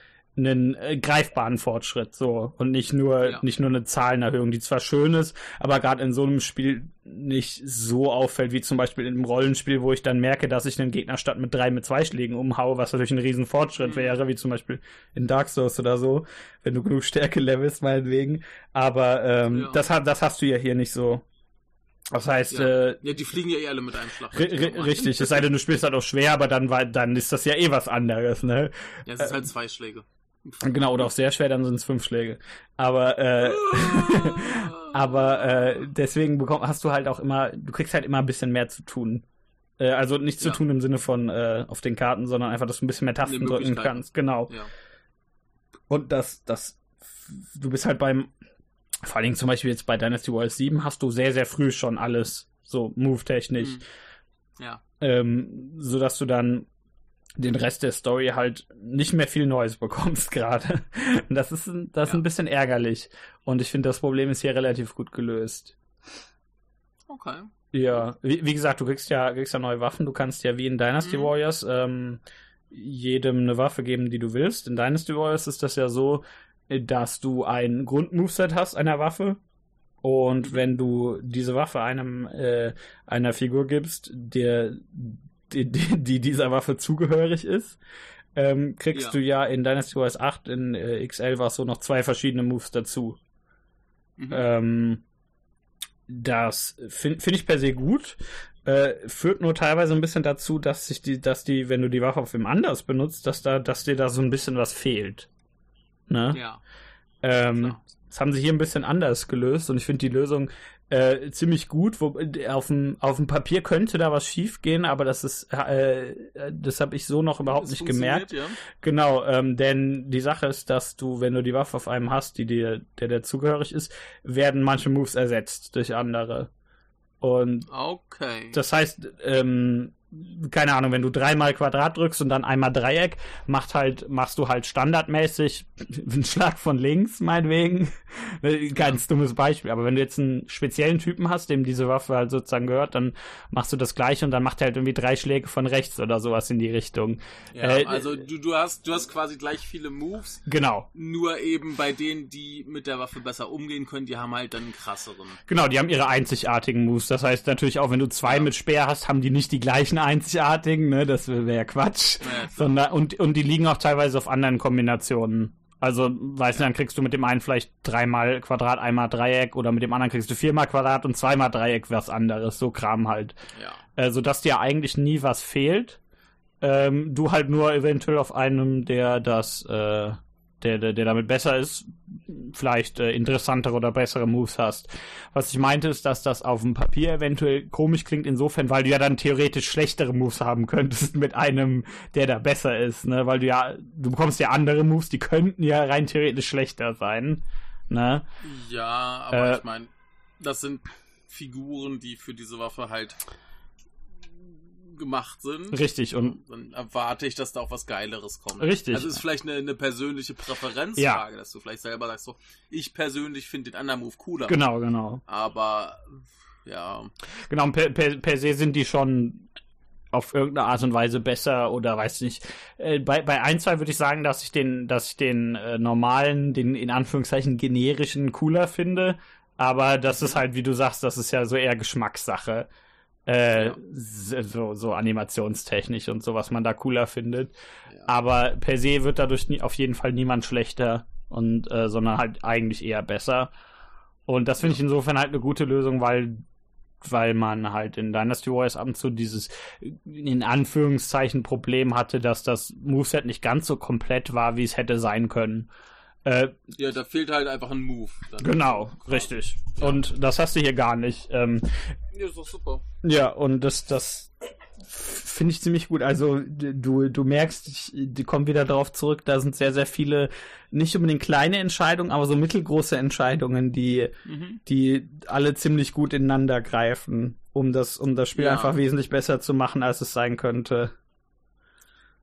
einen äh, greifbaren Fortschritt so und nicht nur ja. nicht nur eine Zahlenerhöhung, die zwar schön ist, aber gerade in so einem Spiel nicht so auffällt wie zum Beispiel in einem Rollenspiel, wo ich dann merke, dass ich einen Gegner statt mit drei mit zwei Schlägen umhaue, was natürlich ein riesen Fortschritt mhm. wäre, wie zum Beispiel in Dark Souls oder so, wenn du genug Stärke levelst meinetwegen. Aber ähm, ja. das das hast du ja hier nicht so. Das heißt, ja. Äh, ja, die fliegen ja eh alle mit einem Schlag. Richtig, es sei denn, du spielst halt auch schwer, aber dann dann ist das ja eh was anderes, ne? Ja, es ist halt zwei Schläge. Genau, oder auch sehr schwer, dann sind es fünf Schläge. Aber, äh, <laughs> aber äh, deswegen bekomm, hast du halt auch immer, du kriegst halt immer ein bisschen mehr zu tun. Äh, also nicht zu ja. tun im Sinne von äh, auf den Karten, sondern einfach, dass du ein bisschen mehr Tasten drücken kannst. Genau. Ja. Und das, das, du bist halt beim, vor allen Dingen zum Beispiel jetzt bei Dynasty Warriors 7 hast du sehr, sehr früh schon alles so move-technisch. Mhm. Ja. Ähm, so dass du dann den Rest der Story halt nicht mehr viel Neues bekommst <laughs> gerade. Das ist, das ist ja. ein bisschen ärgerlich. Und ich finde, das Problem ist hier relativ gut gelöst. Okay. Ja, wie, wie, gesagt, du kriegst ja, kriegst ja neue Waffen. Du kannst ja wie in Dynasty mhm. Warriors ähm, jedem eine Waffe geben, die du willst. In Dynasty Warriors ist das ja so, dass du ein Grundmoveset hast einer Waffe. Und wenn du diese Waffe einem äh, einer Figur gibst, der die, die, die dieser Waffe zugehörig ist, ähm, kriegst ja. du ja in Dynasty Wars 8 in äh, XL war es so noch zwei verschiedene Moves dazu. Mhm. Ähm, das finde find ich per se gut. Äh, führt nur teilweise ein bisschen dazu, dass sich die, dass die, wenn du die Waffe auf wem anders benutzt, dass da, dass dir da so ein bisschen was fehlt. Ne? Ja. Ähm, das haben sie hier ein bisschen anders gelöst und ich finde die Lösung äh, ziemlich gut. Wo, auf, dem, auf dem Papier könnte da was schief gehen, aber das ist, äh, das habe ich so noch überhaupt das nicht gemerkt. Ja. Genau, ähm, denn die Sache ist, dass du, wenn du die Waffe auf einem hast, die dir, der der zugehörig ist, werden manche Moves ersetzt durch andere. Und okay. das heißt, ähm, keine Ahnung, wenn du dreimal Quadrat drückst und dann einmal Dreieck, macht halt, machst du halt standardmäßig <laughs> einen Schlag von links, meinetwegen. Ganz dummes Beispiel. Aber wenn du jetzt einen speziellen Typen hast, dem diese Waffe halt sozusagen gehört, dann machst du das gleiche und dann macht er halt irgendwie drei Schläge von rechts oder sowas in die Richtung. Ja, äh, also du, du hast, du hast quasi gleich viele Moves. Genau. Nur eben bei denen, die mit der Waffe besser umgehen können, die haben halt dann einen krasseren. Genau, die haben ihre einzigartigen Moves. Das heißt natürlich auch, wenn du zwei ja. mit Speer hast, haben die nicht die gleichen einzigartigen, ne? Das wäre ja Quatsch. Ja, sondern, und, und die liegen auch teilweise auf anderen Kombinationen. Also, weißt du, dann kriegst du mit dem einen vielleicht dreimal Quadrat, einmal Dreieck oder mit dem anderen kriegst du viermal Quadrat und zweimal Dreieck was anderes. So Kram halt. Ja. Äh, sodass dir eigentlich nie was fehlt. Ähm, du halt nur eventuell auf einem, der das, äh, der, der, der damit besser ist, vielleicht äh, interessantere oder bessere Moves hast. Was ich meinte, ist, dass das auf dem Papier eventuell komisch klingt, insofern, weil du ja dann theoretisch schlechtere Moves haben könntest mit einem, der da besser ist, ne? Weil du ja, du bekommst ja andere Moves, die könnten ja rein theoretisch schlechter sein. Ne? Ja, aber äh, ich meine, das sind Figuren, die für diese Waffe halt gemacht sind. Richtig, und dann erwarte ich, dass da auch was Geileres kommt. Richtig. Also ist vielleicht eine, eine persönliche Präferenzfrage, ja. dass du vielleicht selber sagst, so, ich persönlich finde den anderen Move cooler. Genau, genau. Aber ja. Genau, per, per, per se sind die schon auf irgendeine Art und Weise besser oder weiß nicht. Äh, bei, bei ein, zwei würde ich sagen, dass ich den, dass ich den äh, normalen, den in Anführungszeichen generischen cooler finde. Aber das ist halt, wie du sagst, das ist ja so eher Geschmackssache. Äh, ja. so, so animationstechnisch und so, was man da cooler findet. Ja. Aber per se wird dadurch nie, auf jeden Fall niemand schlechter und äh, sondern halt eigentlich eher besser. Und das finde ich insofern halt eine gute Lösung, weil weil man halt in Dynasty Warriors ab und zu dieses in Anführungszeichen Problem hatte, dass das Moveset nicht ganz so komplett war, wie es hätte sein können. Äh, ja, da fehlt halt einfach ein Move. genau, richtig. Ja. Und das hast du hier gar nicht. Ähm, ja, ist doch super. Ja, und das, das finde ich ziemlich gut. Also du, du merkst, ich, die kommen wieder darauf zurück, da sind sehr, sehr viele, nicht unbedingt kleine Entscheidungen, aber so mittelgroße Entscheidungen, die, mhm. die alle ziemlich gut ineinander greifen, um das, um das Spiel ja. einfach wesentlich besser zu machen, als es sein könnte.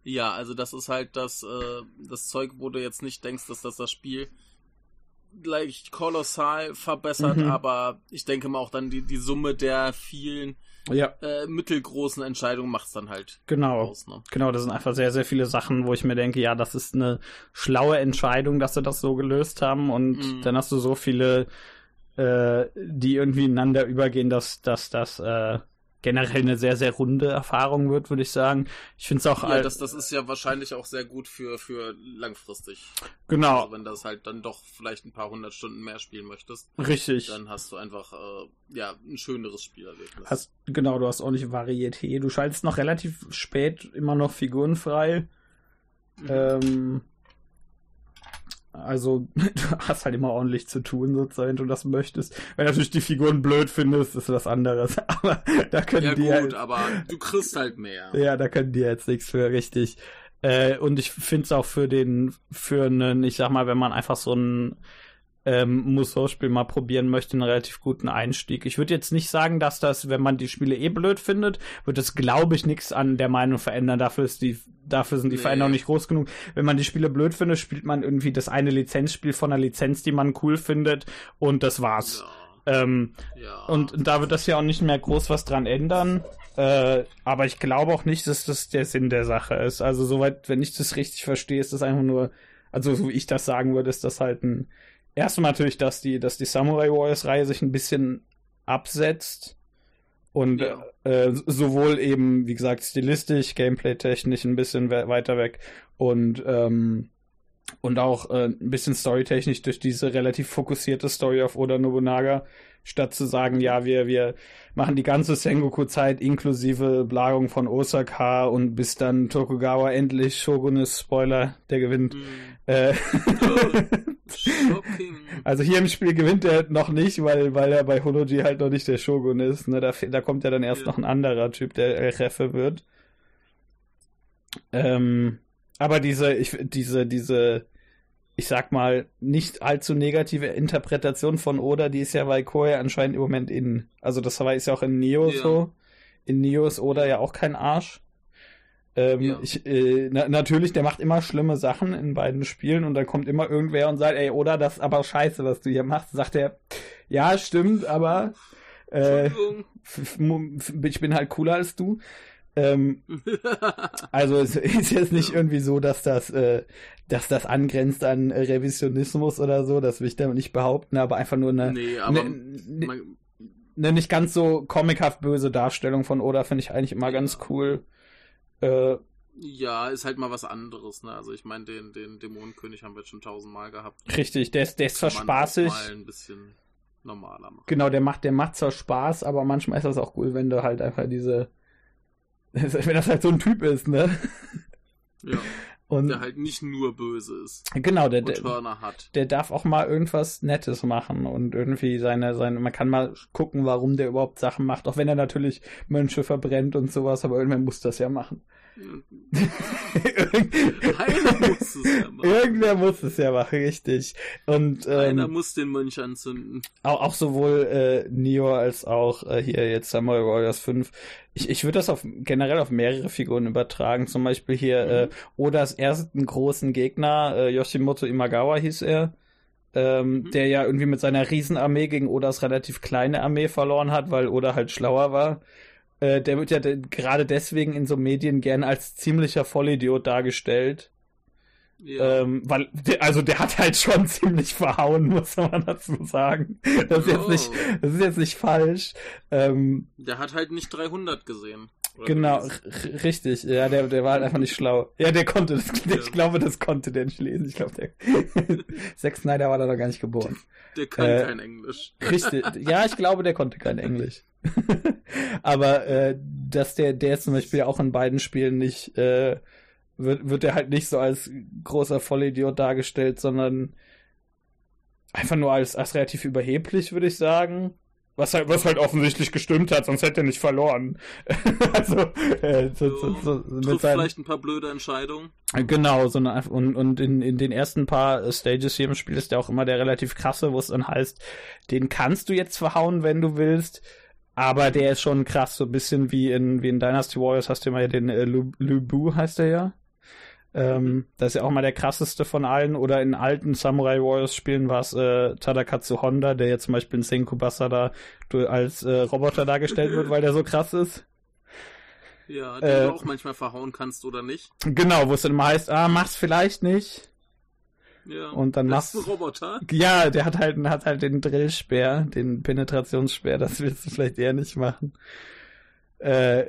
Ja, also das ist halt das, äh, das Zeug, wo du jetzt nicht denkst, dass das das Spiel gleich kolossal verbessert, mhm. aber ich denke mal auch dann die, die Summe der vielen ja. äh, mittelgroßen Entscheidungen macht es dann halt genau. aus. Ne? Genau, das sind einfach sehr, sehr viele Sachen, wo ich mir denke, ja, das ist eine schlaue Entscheidung, dass sie das so gelöst haben und mhm. dann hast du so viele, äh, die irgendwie ineinander übergehen, dass, dass das äh, generell eine sehr, sehr runde Erfahrung wird, würde ich sagen. Ich finde es auch. Ja, das, das ist ja wahrscheinlich auch sehr gut für, für langfristig. Genau. Also wenn du das halt dann doch vielleicht ein paar hundert Stunden mehr spielen möchtest. Richtig. Dann hast du einfach, äh, ja, ein schöneres Spielerlebnis. Hast, genau, du hast auch nicht Varieté. Du schaltest noch relativ spät immer noch figurenfrei. Mhm. Ähm, also, <laughs> du hast halt immer ordentlich zu tun, sozusagen, wenn du das möchtest. Wenn du natürlich die Figuren blöd findest, ist was anderes. <laughs> Aber da können ja, die. Ja, gut, halt, aber du kriegst halt mehr. Ja, da können die jetzt nichts für, richtig. Äh, und ich finde es auch für den, für einen, ich sag mal, wenn man einfach so ein ähm, Musou-Spiel mal probieren möchte, einen relativ guten Einstieg. Ich würde jetzt nicht sagen, dass das, wenn man die Spiele eh blöd findet, wird das, glaube ich, nichts an der Meinung verändern. Dafür ist die, dafür sind die nee. Veränderungen nicht groß genug. Wenn man die Spiele blöd findet, spielt man irgendwie das eine Lizenzspiel von einer Lizenz, die man cool findet, und das war's. Ja. Ähm, ja. Und da wird das ja auch nicht mehr groß was dran ändern. Äh, aber ich glaube auch nicht, dass das der Sinn der Sache ist. Also soweit, wenn ich das richtig verstehe, ist das einfach nur, also so wie ich das sagen würde, ist das halt ein erstmal natürlich, dass die, dass die Samurai Warriors Reihe sich ein bisschen absetzt und ja. äh, sowohl eben, wie gesagt, stilistisch, gameplay-technisch ein bisschen we weiter weg und ähm, und auch äh, ein bisschen storytechnisch durch diese relativ fokussierte Story auf Oda Nobunaga, statt zu sagen, ja, wir, wir machen die ganze Sengoku-Zeit inklusive Belagerung von Osaka und bis dann Tokugawa endlich Shogun ist, Spoiler, der gewinnt. Mm. Äh, <laughs> also hier im Spiel gewinnt er noch nicht, weil, weil er bei Holoji halt noch nicht der Shogun ist. Ne? Da, da kommt ja dann erst ja. noch ein anderer Typ, der El Jefe wird. Ähm, aber diese, ich, diese, diese, ich sag mal, nicht allzu negative Interpretation von Oda, die ist ja bei Koei anscheinend im Moment in. Also das war ist ja auch in Neo ja. so. in Neo ist Oda ja auch kein Arsch. Ähm, Ja. ich, äh, na, natürlich, der macht immer schlimme Sachen in beiden Spielen und dann kommt immer irgendwer und sagt, ey, Oda, das ist aber scheiße, was du hier machst. Sagt er, ja, stimmt, aber äh, ich bin halt cooler als du. Ähm, <laughs> also es ist jetzt nicht irgendwie so, dass das, äh, dass das angrenzt an Revisionismus oder so, das will ich damit nicht behaupten, aber einfach nur eine, nee, aber eine, eine, man, eine nicht ganz so comichaft böse Darstellung von Oda finde ich eigentlich immer ganz cool. Äh, ja, ist halt mal was anderes, ne? Also ich meine, den, den Dämonenkönig haben wir jetzt schon tausendmal gehabt. richtig, der ist, der ist zwar spaßig. Mal ein bisschen normaler machen. Genau, der macht, der macht zwar Spaß, aber manchmal ist das auch cool, wenn du halt einfach diese, <laughs> wenn das halt so ein Typ ist, ne? Ja, Und der halt nicht nur böse ist genau, der, der, der darf auch mal irgendwas Nettes machen und irgendwie seine, seine, man kann mal gucken, warum der überhaupt Sachen macht, auch wenn er natürlich Mönche verbrennt und sowas, aber irgendwer muss das ja machen. Einer muss es ja machen. Irgendwer muss es ja machen, richtig. Und Einer ähm, muss den Mönch anzünden. auch, auch sowohl äh, Neo als auch äh, hier jetzt Samurai Warriors 5. Ich, ich würde das auf generell auf mehrere Figuren übertragen. Zum Beispiel hier Mhm. äh, Odas ersten großen Gegner, äh, Yoshimoto Imagawa hieß er. Ähm, Mhm. der ja irgendwie mit seiner Riesenarmee gegen Odas relativ kleine Armee verloren hat, weil Oda halt schlauer war. Äh, der wird ja de gerade deswegen in so Medien gern als ziemlicher Vollidiot dargestellt. Ja. Ähm, weil, der, also der hat halt schon <laughs> ziemlich verhauen, muss man dazu sagen. Das ist jetzt Oh. nicht, das ist jetzt nicht falsch. Ähm, Der hat halt nicht 300 gesehen. Genau, richtig. Ja, der, der war halt einfach nicht schlau. Ja, der konnte das, <laughs> Ja. ich glaube, das konnte der nicht lesen. Ich glaube, der, <laughs> Zack Snyder war da noch gar nicht geboren. Der kann Äh, kein Englisch. Richtig. Ja, ich glaube, der konnte kein Englisch. <laughs> Aber äh, dass der, der ist zum Beispiel auch in beiden Spielen nicht, äh, wird, wird er halt nicht so als großer Vollidiot dargestellt, sondern einfach nur als, als relativ überheblich, würde ich sagen. Was halt, was halt offensichtlich gestimmt hat, sonst hätte er nicht verloren. <laughs> also, äh, so, so, so, mit seinen, vielleicht ein paar blöde Entscheidungen. Genau, so eine, und, und in, in den ersten paar äh, Stages hier im Spiel ist der auch immer der relativ krasse, wo es dann heißt, den kannst du jetzt verhauen, wenn du willst, aber der ist schon krass, so ein bisschen wie in, wie in Dynasty Warriors hast du immer ja den äh, Lu, Lubu, heißt der ja. Ähm, das ist ja auch mal der krasseste von allen. Oder in alten Samurai Warriors Spielen war es äh, Tadakatsu Honda, der jetzt zum Beispiel in Senku Basara du- als äh, Roboter dargestellt wird, weil der so krass ist. Ja, den Äh, du auch manchmal verhauen kannst oder nicht. Genau, wo es dann immer heißt, ah, mach's vielleicht nicht. Ja. Und dann das ist machst ein Roboter. Ja, der hat halt, hat halt den Drillspeer, den Penetrationsspeer, das willst du vielleicht eher nicht machen. Äh, äh,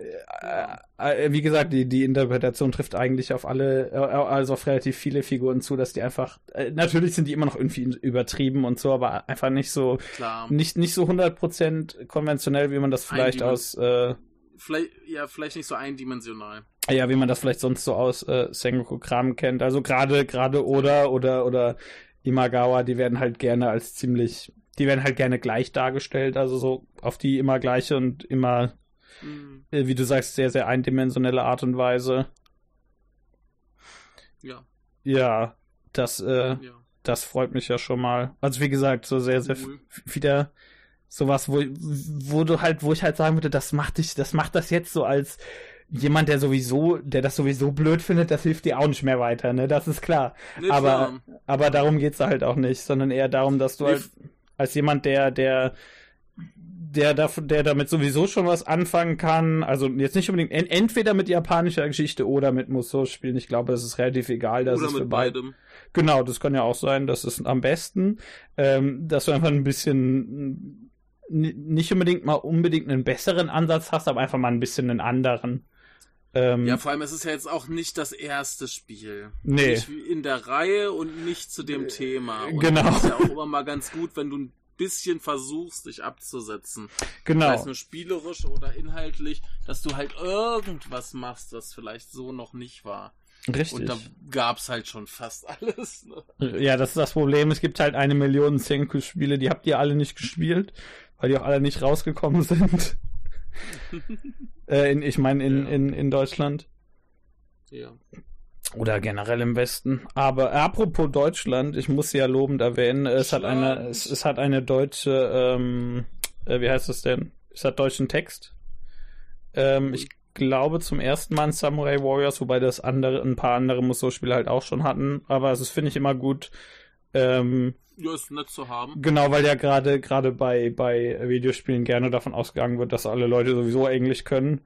äh, wie gesagt, die, die Interpretation trifft eigentlich auf alle, äh, also auf relativ viele Figuren zu, dass die einfach, äh, natürlich sind die immer noch irgendwie übertrieben und so, aber einfach nicht so, Klar. nicht, nicht so 100% konventionell, wie man das vielleicht aus, äh, Vielleicht, ja, vielleicht nicht so eindimensional. ja, wie man das vielleicht sonst so aus äh, Sengoku-Kram kennt. Also gerade gerade Oda oder oder Imagawa, die werden halt gerne als ziemlich, die werden halt gerne gleich dargestellt, also so auf die immer gleiche und immer, Hm, äh, wie du sagst, sehr sehr eindimensionelle Art und Weise. ja, Ja, das äh, ja. das freut mich ja schon mal. Also wie gesagt, so sehr sehr Cool. wieder sowas, wo wo du halt, wo ich halt sagen würde, das macht dich, das macht das jetzt so als jemand, der sowieso, der das sowieso blöd findet, das hilft dir auch nicht mehr weiter, ne? Das ist klar. Nee, aber, klar. aber darum geht's halt auch nicht, sondern eher darum, dass du Nee, halt als jemand, der, der, der, dav- der damit sowieso schon was anfangen kann, also jetzt nicht unbedingt, en entweder mit japanischer Geschichte oder mit Musou spielen, ich glaube, das ist relativ egal, das Oder ist für mit beide. beidem. Genau, das kann ja auch sein, das ist am besten, ähm, dass du einfach ein bisschen nicht unbedingt mal unbedingt einen besseren Ansatz hast, aber einfach mal ein bisschen einen anderen. Ähm, Ja, vor allem, es ist ja jetzt auch nicht das erste Spiel. Nee. Nicht in der Reihe und nicht zu dem Thema. Und genau. Das ist ja auch immer mal ganz gut, wenn du ein bisschen versuchst, dich abzusetzen. genau. Sei es nur spielerisch oder inhaltlich, dass du halt irgendwas machst, was vielleicht so noch nicht war. Richtig. Und da gab's halt schon fast <laughs> alles. Ne? Ja, das ist das Problem. Es gibt halt eine Million Senku-Spiele, die habt ihr alle nicht gespielt, weil die auch alle nicht rausgekommen <laughs> sind. äh, in, ich meine, in, Ja. in, in Deutschland. Ja. Oder generell im Westen. Aber apropos Deutschland, ich muss sie ja lobend erwähnen, es hat eine, es, es hat eine deutsche, ähm, äh, wie heißt es denn? Es hat deutschen Text. Ähm, ich glaube zum ersten Mal in Samurai Warriors, wobei das andere, ein paar andere Musou-Spiele halt auch schon hatten. Aber es finde ich immer gut. Ähm, ja, ist nett zu haben. Genau, weil ja gerade gerade bei bei Videospielen gerne davon ausgegangen wird, dass alle Leute sowieso Englisch können.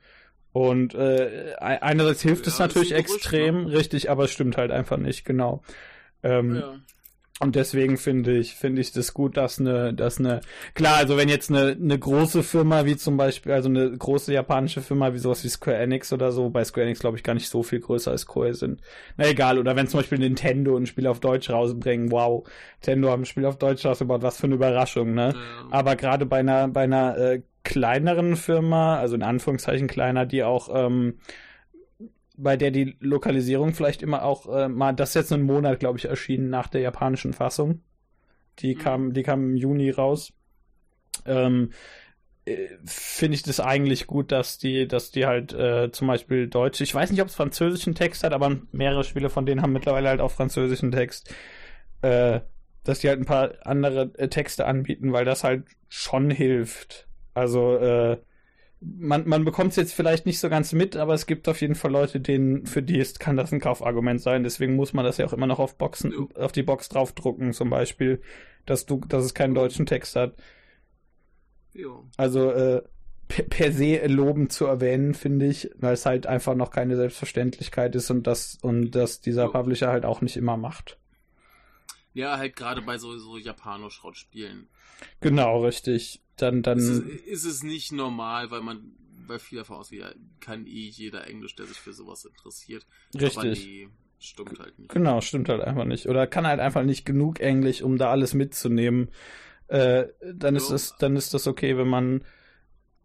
Und äh, einerseits hilft ja, es natürlich extrem, ne? richtig, aber es stimmt halt einfach nicht, genau. Ähm, ja. Und deswegen finde ich, finde ich das gut, dass eine, dass eine, klar, also wenn jetzt eine, eine große Firma wie zum Beispiel, also eine große japanische Firma wie sowas wie Square Enix oder so, bei Square Enix glaube ich gar nicht so viel größer als Koei sind. Na egal, oder wenn zum Beispiel Nintendo ein Spiel auf Deutsch rausbringen, wow, Nintendo haben ein Spiel auf Deutsch rausgebracht, was für eine Überraschung, ne? Ja. Aber gerade bei einer, bei einer äh, kleineren Firma, also in Anführungszeichen kleiner, die auch ähm, bei der die Lokalisierung vielleicht immer auch äh, mal, das ist jetzt einen Monat, glaube ich, erschienen nach der japanischen Fassung. Die mhm. kam, die kam im Juni raus. Ähm, äh, finde ich das eigentlich gut, dass die, dass die halt äh, zum Beispiel Deutsch, ich weiß nicht, ob es französischen Text hat, aber mehrere Spiele von denen haben mittlerweile halt auch französischen Text, äh, dass die halt ein paar andere äh, Texte anbieten, weil das halt schon hilft. Also äh, man, man bekommt es jetzt vielleicht nicht so ganz mit, aber es gibt auf jeden Fall Leute, denen, für die ist, kann das ein Kaufargument sein. Deswegen muss man das ja auch immer noch auf Boxen, auf die Box draufdrucken, zum Beispiel, dass du, dass es keinen deutschen Text hat. Ja. Also, äh, per, per se lobend zu erwähnen, finde ich, weil es halt einfach noch keine Selbstverständlichkeit ist und das, und dass dieser ja. Publisher halt auch nicht immer macht. Ja, halt gerade bei so, so Japano-Schrottspielen. Genau, richtig dann, dann. Ist es, ist es nicht normal, weil man bei viel davon ausgeht, ja, kann eh jeder Englisch, der sich für sowas interessiert. Richtig. Aber nee, stimmt halt nicht. Genau, stimmt halt einfach nicht. Oder kann halt einfach nicht genug Englisch, um da alles mitzunehmen. Äh, dann so. ist das, dann ist das okay, wenn man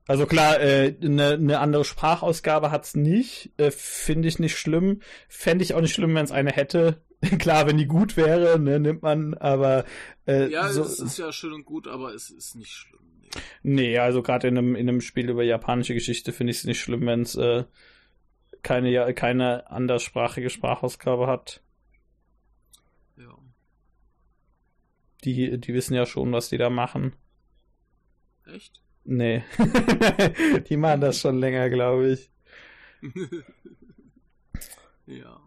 also klar, äh, eine ne andere Sprachausgabe hat's nicht, äh, finde ich nicht schlimm. Fände ich auch nicht schlimm, wenn es eine hätte. <laughs> klar, wenn die gut wäre, ne, nimmt man, aber äh, ja, so, es ist ja schön und gut, aber es ist nicht schlimm. Nee, also gerade in einem, in einem Spiel über japanische Geschichte finde ich es nicht schlimm, wenn es äh, keine, keine anderssprachige Sprachausgabe hat. Ja. Die, die wissen ja schon, was die da machen. Echt? Nee. <laughs> die machen das schon länger, glaube ich. <laughs> ja.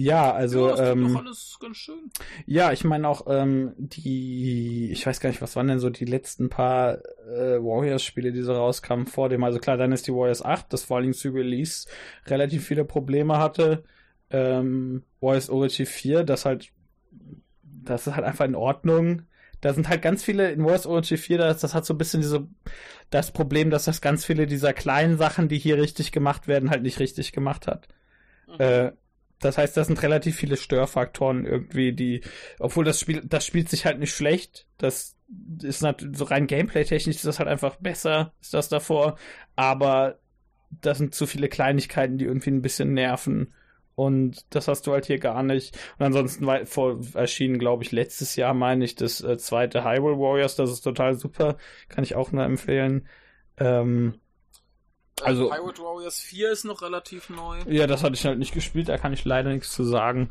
Ja, also. Ja, das ähm, doch alles ganz schön. Ja, ich meine auch ähm, die, ich weiß gar nicht, was waren denn so die letzten paar äh, Warriors-Spiele, die so rauskamen vor dem. Also klar, dann ist die Warriors 8, das vor allen Dingen zu Release relativ viele Probleme hatte. Ähm, Warriors Origin 4, das halt, das ist halt einfach in Ordnung. Da sind halt ganz viele in Warriors Origin 4, das, das hat so ein bisschen diese, das Problem, dass das ganz viele dieser kleinen Sachen, die hier richtig gemacht werden, halt nicht richtig gemacht hat. Mhm. Äh, das heißt, das sind relativ viele Störfaktoren irgendwie, die, obwohl das Spiel, das spielt sich halt nicht schlecht. Das ist natürlich so rein Gameplay-technisch ist das halt einfach besser, ist das davor. Aber das sind zu viele Kleinigkeiten, die irgendwie ein bisschen nerven. Und das hast du halt hier gar nicht. Und ansonsten war vor, erschienen, glaube ich, letztes Jahr, meine ich, das äh, zweite Hyrule Warriors. Das ist total super. Kann ich auch nur empfehlen. Ähm, also, also Pirate Warriors 4 ist noch relativ neu. Ja, das hatte ich halt nicht gespielt, da kann ich leider nichts zu sagen.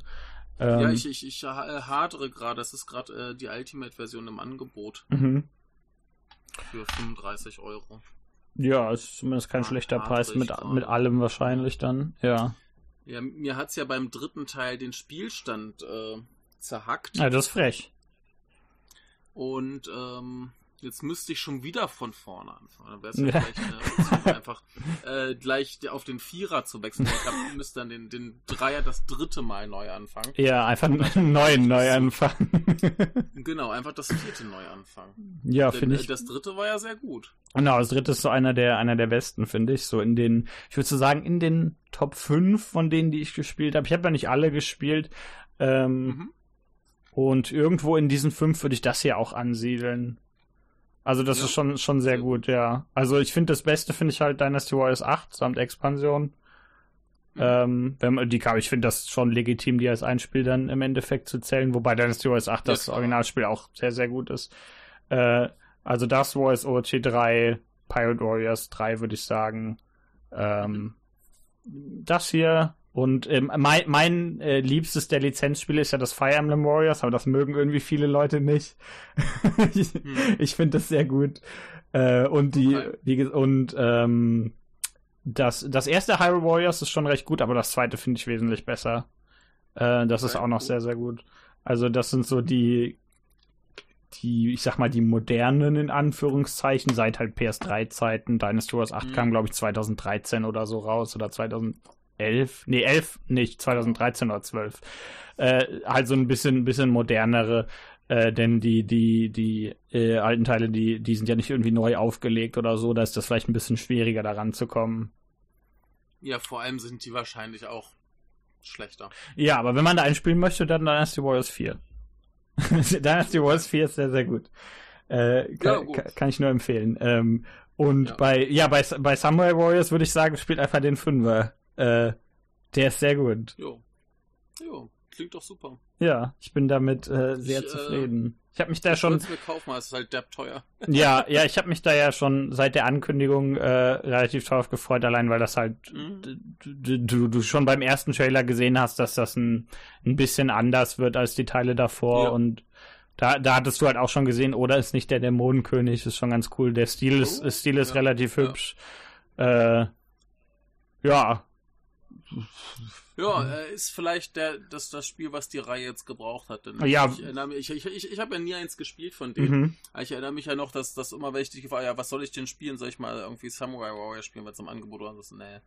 Ähm, ja, ich, ich, ich äh, hadere gerade, das ist gerade äh, die Ultimate-Version im Angebot. Mhm. Für 35 Euro. Ja, ist zumindest kein ja, schlechter Preis mit, mit allem wahrscheinlich dann, ja. Ja, mir hat's ja beim dritten Teil den Spielstand äh, zerhackt. Ja, das ist frech. Und ähm, Jetzt müsste ich schon wieder von vorne anfangen. Dann wäre es ja <laughs> vielleicht Option, einfach äh, gleich auf den Vierer zu wechseln. Ich glaube, ich müsste dann den, den Dreier das dritte Mal neu anfangen. Ja, einfach einen neuen <laughs> neu anfangen. <laughs> genau, einfach das vierte neu anfangen. Ja, finde ich. Das dritte war ja sehr gut. Genau, das dritte ist so einer der, einer der besten, finde ich. So in den, ich würde so sagen, in den Top 5 von denen, die ich gespielt habe. Ich habe ja nicht alle gespielt. Ähm, mhm. Und irgendwo in diesen fünf würde ich das hier auch ansiedeln. Also das ja. ist schon, schon sehr gut, ja. Also ich finde das Beste finde ich halt Dynasty Warriors 8 samt Expansion. Mhm. Ähm, wenn man, die ich finde das schon legitim, die als ein Spiel dann im Endeffekt zu zählen, wobei Dynasty Warriors 8 das ja, Originalspiel auch sehr, sehr gut ist. Äh, also das Warriors OC 3, Pirate Warriors 3 würde ich sagen. Ähm. Das hier und ähm, mein, mein äh, liebstes der Lizenzspiele ist ja das Fire Emblem Warriors, aber das mögen irgendwie viele Leute nicht. <laughs> ich hm. ich finde das sehr gut. Äh, und die, okay. die und ähm, das, das erste Hyrule Warriors ist schon recht gut, aber das zweite finde ich wesentlich besser. Äh, das okay, ist auch noch sehr, sehr gut. Also, das sind so die, die, ich sag mal, die modernen in Anführungszeichen, seit halt PS3-Zeiten. Dynasty Wars 8 mhm. kam, glaube ich, 2013 oder so raus oder 2011. Nee, 11 nicht, 2013 oder 12. Äh, halt so ein bisschen, bisschen modernere, äh, denn die, die, die äh, alten Teile, die, die sind ja nicht irgendwie neu aufgelegt oder so, da ist das vielleicht ein bisschen schwieriger daran zu kommen. Ja, vor allem sind die wahrscheinlich auch schlechter. Ja, aber wenn man da einspielen möchte, dann Dynasty Warriors 4. <laughs> Dynasty Wars 4 ist sehr, sehr gut. Äh, kann, ja, gut. kann, ich nur empfehlen. Ähm, und ja. bei, ja, bei, bei Samurai Warriors würde ich sagen, spielt einfach den Fünfer. Äh, der ist sehr gut. Jo. Jo, klingt doch super. Ja, ich bin damit äh, sehr ich, äh, zufrieden. Ich habe mich da ich schon. mir kaufen, es ist halt depp teuer. <laughs> ja, ja, ich habe mich da ja schon seit der Ankündigung äh, relativ drauf gefreut, allein weil das halt mhm. du, du schon beim ersten Trailer gesehen hast, dass das ein, ein bisschen anders wird als die Teile davor ja. und da, da hattest du halt auch schon gesehen, oder ist nicht der Dämonenkönig, ist schon ganz cool. Der Stil ist, oh, Stil ist ja, relativ hübsch. Ja. Äh, ja, ja, äh, ist vielleicht der, das, das Spiel, was die Reihe jetzt gebraucht hat. Denn ja. Ich, erinnere mich, ich, ich, ich habe ja nie eins gespielt von denen. Mhm. Ich erinnere mich ja noch, dass das immer wichtig war, ja, was soll ich denn spielen? Soll ich mal irgendwie Samurai Warrior spielen, weil es im Angebot war? So, nee.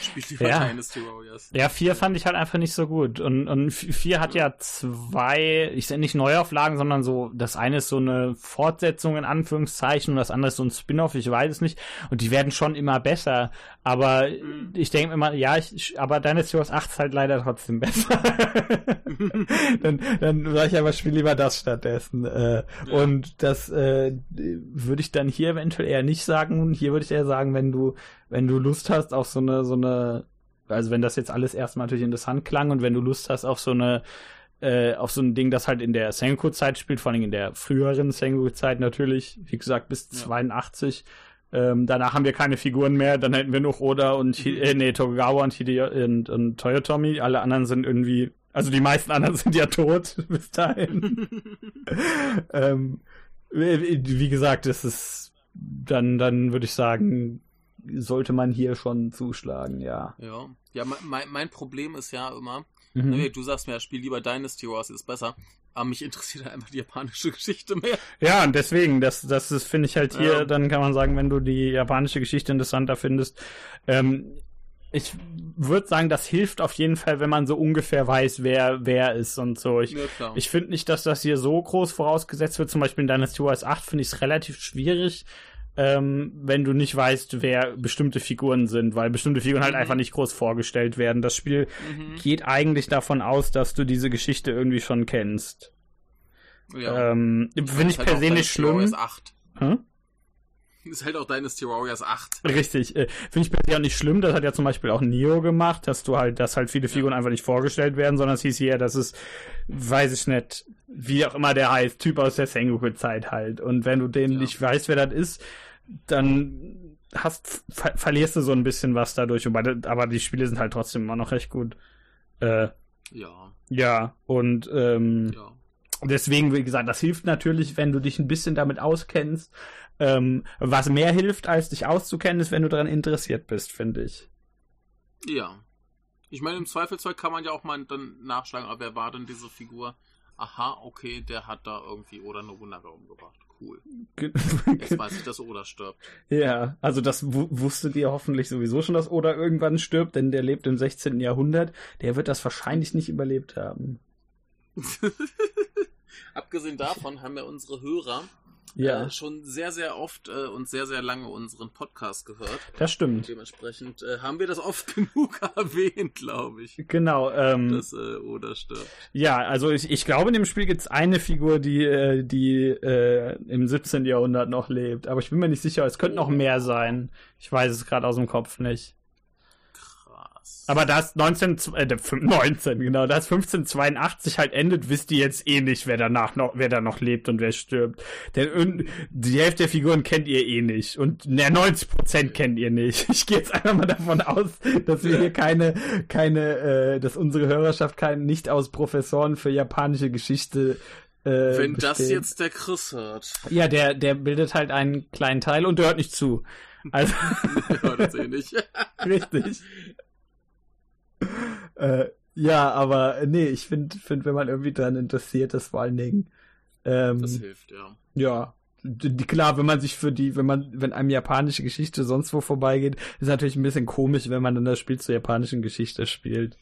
Spiel lieber ja. Dynasty Warriors. Ja, 4 fand ich halt einfach nicht so gut. Und, und 4 hat ja zwei, ich sage nicht Neuauflagen, sondern so, das eine ist so eine Fortsetzung in Anführungszeichen und das andere ist so ein Spin-off, ich weiß es nicht. Und die werden schon immer besser. Aber mhm. ich denke immer, ja, ich, aber Dynasty Warriors 8 ist halt leider trotzdem besser. <laughs> dann dann sage ich aber, spiel lieber das stattdessen. Äh, ja. Und das äh, würde ich dann hier eventuell eher nicht sagen. Hier würde ich eher sagen, wenn du wenn du Lust hast auf so eine, so eine, also wenn das jetzt alles erstmal natürlich interessant klang und wenn du Lust hast auf so eine, äh, auf so ein Ding, das halt in der Sengoku-Zeit spielt, vor allem in der früheren Sengoku-Zeit natürlich, wie gesagt, bis ja. 82. Ähm, danach haben wir keine Figuren mehr, dann hätten wir noch Oda und, mhm. äh, nee, Tokugawa und, Hide und, und Toyotomi. Alle anderen sind irgendwie, also die meisten anderen <laughs> sind ja tot <laughs> bis dahin. <laughs> ähm, wie gesagt, das ist, dann, dann würde ich sagen, sollte man hier schon zuschlagen, ja. Ja, ja mein, mein Problem ist ja immer, mhm. ne, du sagst mir, spiel lieber Dynasty Wars, ist besser. Aber mich interessiert <laughs> halt einfach die japanische Geschichte mehr. Ja, und deswegen, das, das ist, finde ich halt hier, ja. dann kann man sagen, wenn du die japanische Geschichte interessanter findest. Ähm, ich würde sagen, das hilft auf jeden Fall, wenn man so ungefähr weiß, wer wer ist und so. Ich, ja, ich finde nicht, dass das hier so groß vorausgesetzt wird. Zum Beispiel in Dynasty Wars 8 finde ich es relativ schwierig, ähm, wenn du nicht weißt, wer bestimmte Figuren sind, weil bestimmte Figuren halt mhm. einfach nicht groß vorgestellt werden. Das Spiel mhm. geht eigentlich davon aus, dass du diese Geschichte irgendwie schon kennst. Ja. Ähm, Finde ich halt per se nicht schlimm. 8. Hm? Ist halt auch Dynasty Warriors 8. Richtig. Äh, Finde ich per se auch nicht schlimm. Das hat ja zum Beispiel auch Neo gemacht, dass du halt, dass halt viele Figuren ja. einfach nicht vorgestellt werden, sondern es hieß hier, dass es, weiß ich nicht, wie auch immer der heißt, Typ aus der Sengoku-Zeit halt. Und wenn du den ja. nicht weißt, wer das ist, dann hast, ver verlierst du so ein bisschen was dadurch. Aber die Spiele sind halt trotzdem immer noch recht gut. Äh, ja. Ja, und ähm, ja. deswegen, wie gesagt, das hilft natürlich, wenn du dich ein bisschen damit auskennst. Ähm, was mehr hilft, als dich auszukennen, ist, wenn du daran interessiert bist, finde ich. Ja. Ich meine, im Zweifelsfall kann man ja auch mal dann nachschlagen, aber wer war denn diese Figur? Aha, okay, der hat da irgendwie Oda Nobunaga umgebracht. Cool. Jetzt <laughs> weiß ich, dass Oda stirbt. Ja, also das wusstet ihr hoffentlich sowieso schon, dass Oda irgendwann stirbt, denn der lebt im 16. Jahrhundert. Der wird das wahrscheinlich nicht überlebt haben. <laughs> Abgesehen davon haben ja unsere Hörer ja. äh, schon sehr, sehr oft äh, und sehr, sehr lange unseren Podcast gehört. Das stimmt. Und dementsprechend äh, haben wir das oft <laughs> genug erwähnt, glaube ich. Genau. Ähm, dass äh, Oda stirbt. Ja, also ich, ich glaube, in dem Spiel gibt es eine Figur, die, äh, die äh, im 17. Jahrhundert noch lebt. Aber ich bin mir nicht sicher, es könnte oh. noch mehr sein. Ich weiß es gerade aus dem Kopf nicht. Aber da es 19, äh, 19, <laughs> genau, da es 1582 halt endet, wisst ihr jetzt eh nicht, wer danach noch, wer da noch lebt und wer stirbt. Denn die Hälfte der Figuren kennt ihr eh nicht. Und ne, 90 Prozent kennt ihr nicht. <laughs> Ich gehe jetzt einfach mal davon aus, dass wir hier keine, keine, äh, dass unsere Hörerschaft kein, nicht aus Professoren für japanische Geschichte Äh, Wenn das bestehen. jetzt der Chris hört. Ja, der, der bildet halt einen kleinen Teil und der hört nicht zu. Also, Der <laughs> hört das eh nicht. richtig. Äh, ja, aber nee, ich finde, find, wenn man irgendwie daran interessiert ist, vor allen Dingen. Ähm, Das hilft, ja. ja. Klar, wenn man sich für die, wenn man, wenn einem japanische Geschichte sonst wo vorbeigeht, ist natürlich ein bisschen komisch, wenn man dann das Spiel zur japanischen Geschichte spielt.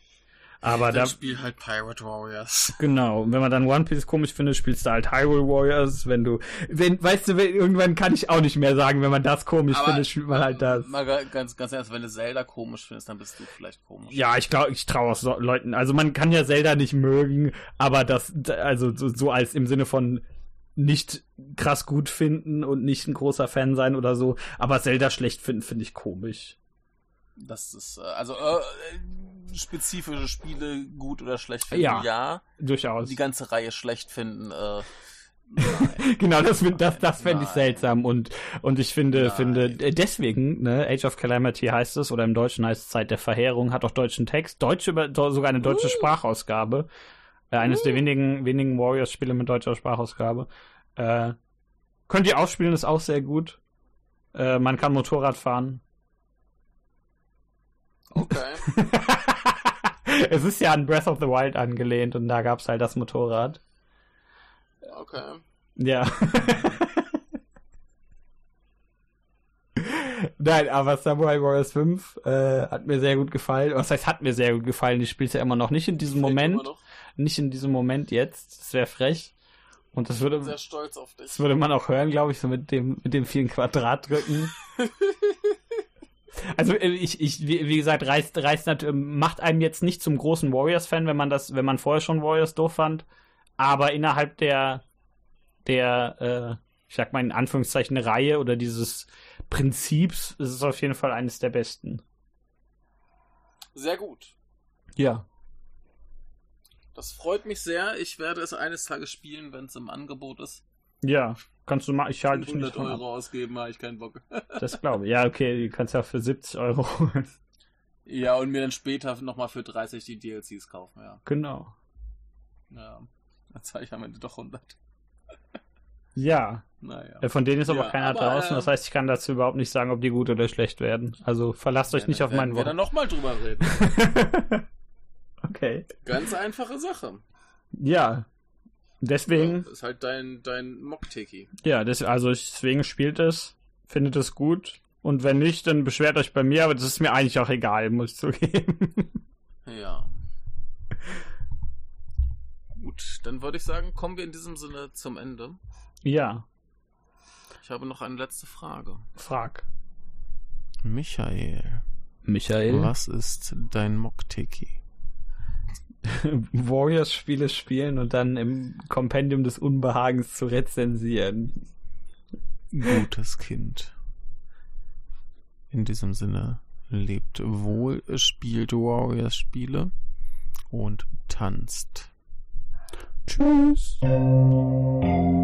Aber da, Dann spiel halt Pirate Warriors. <laughs> Genau, und wenn man dann One Piece komisch findet, spielst du halt Hyrule Warriors, wenn du, wenn, weißt du, wenn, irgendwann kann ich auch nicht mehr sagen, wenn man das komisch Aber- findet, spielt man halt das. Mal ga- ganz, ganz ernst, wenn du Zelda komisch findest, dann bist du vielleicht komisch. Ja, ich glaube, ich traue auch so Leuten, also man kann ja Zelda nicht mögen, aber das, also so, so als im Sinne von nicht krass gut finden und nicht ein großer Fan sein oder so, aber Zelda schlecht finden, finde ich komisch. Das ist, äh, also, äh, spezifische Spiele gut oder schlecht finden, Ja. ja. Durchaus. Die ganze Reihe schlecht finden, äh, <laughs> genau, das, das, das fände ich seltsam und, und ich finde, Nein. finde, äh, deswegen, ne, Age of Calamity heißt es, oder im Deutschen heißt es Zeit der Verheerung, hat auch deutschen Text, deutsche, sogar eine deutsche Uh. Sprachausgabe. Äh, eines der wenigen, wenigen Warriors-Spiele mit deutscher Sprachausgabe. Äh, könnt ihr ausspielen, ist auch sehr gut. Äh, man kann Motorrad fahren. Okay. <laughs> es ist ja an Breath of the Wild angelehnt und da gab's halt das Motorrad. Okay. Ja. Nein, aber Samurai Warriors 5 äh, hat mir sehr gut gefallen. Was heißt, hat mir sehr gut gefallen? Ich spiele ja immer noch nicht in diesem Moment. Nicht in diesem Moment jetzt. Das wäre frech. Und das würde, Sehr stolz auf dich. das würde man auch hören, glaube ich, so mit dem, mit dem vielen Quadratdrücken. <laughs> Also äh, ich, ich, wie, wie gesagt, reißt, reißt ähm, macht einem jetzt nicht zum großen Warriors-Fan, wenn man das, wenn man vorher schon Warriors doof fand. Aber innerhalb der, der, äh, ich sag mal in Anführungszeichen Reihe oder dieses Prinzips ist es auf jeden Fall eines der besten. Sehr gut. Ja. Das freut mich sehr. Ich werde es eines Tages spielen, wenn es im Angebot ist. Ja. Kannst du mal, ich halte dich 100 nicht von ab. Euro ausgeben, habe ich keinen Bock. <laughs> Das glaube ich. Ja, okay, du kannst ja für 70 Euro holen. ja, und mir dann später nochmal für 30 die DLCs kaufen, ja. Genau. Ja. Dann zahle ich am Ende doch 100. <laughs> Ja. Naja. Äh, Von denen ist aber Ja, keiner aber, draußen. äh, Das heißt, ich kann dazu überhaupt nicht sagen, ob die gut oder schlecht werden. Also verlasst euch Ja, nicht auf mein werden wir Wort. dann nochmal drüber reden. <laughs> okay. Ganz einfache Sache. Ja. Deswegen, Das ist halt dein, dein Mock-Tiki. ja, das, also deswegen spielt es, findet es gut. Und wenn nicht, dann beschwert euch bei mir, aber das ist mir eigentlich auch egal, muss ich zugeben. Ja. Gut, dann würde ich sagen, kommen wir in diesem Sinne zum Ende. ja, Ich habe noch eine letzte Frage. frag. Michael, Michael? was ist dein Mock-Tiki? <laughs> Warriors-Spiele spielen und dann im Kompendium des Unbehagens zu rezensieren. Gutes Kind. In diesem Sinne, lebt wohl, spielt Warriors-Spiele und tanzt. Tschüss. Tschüss.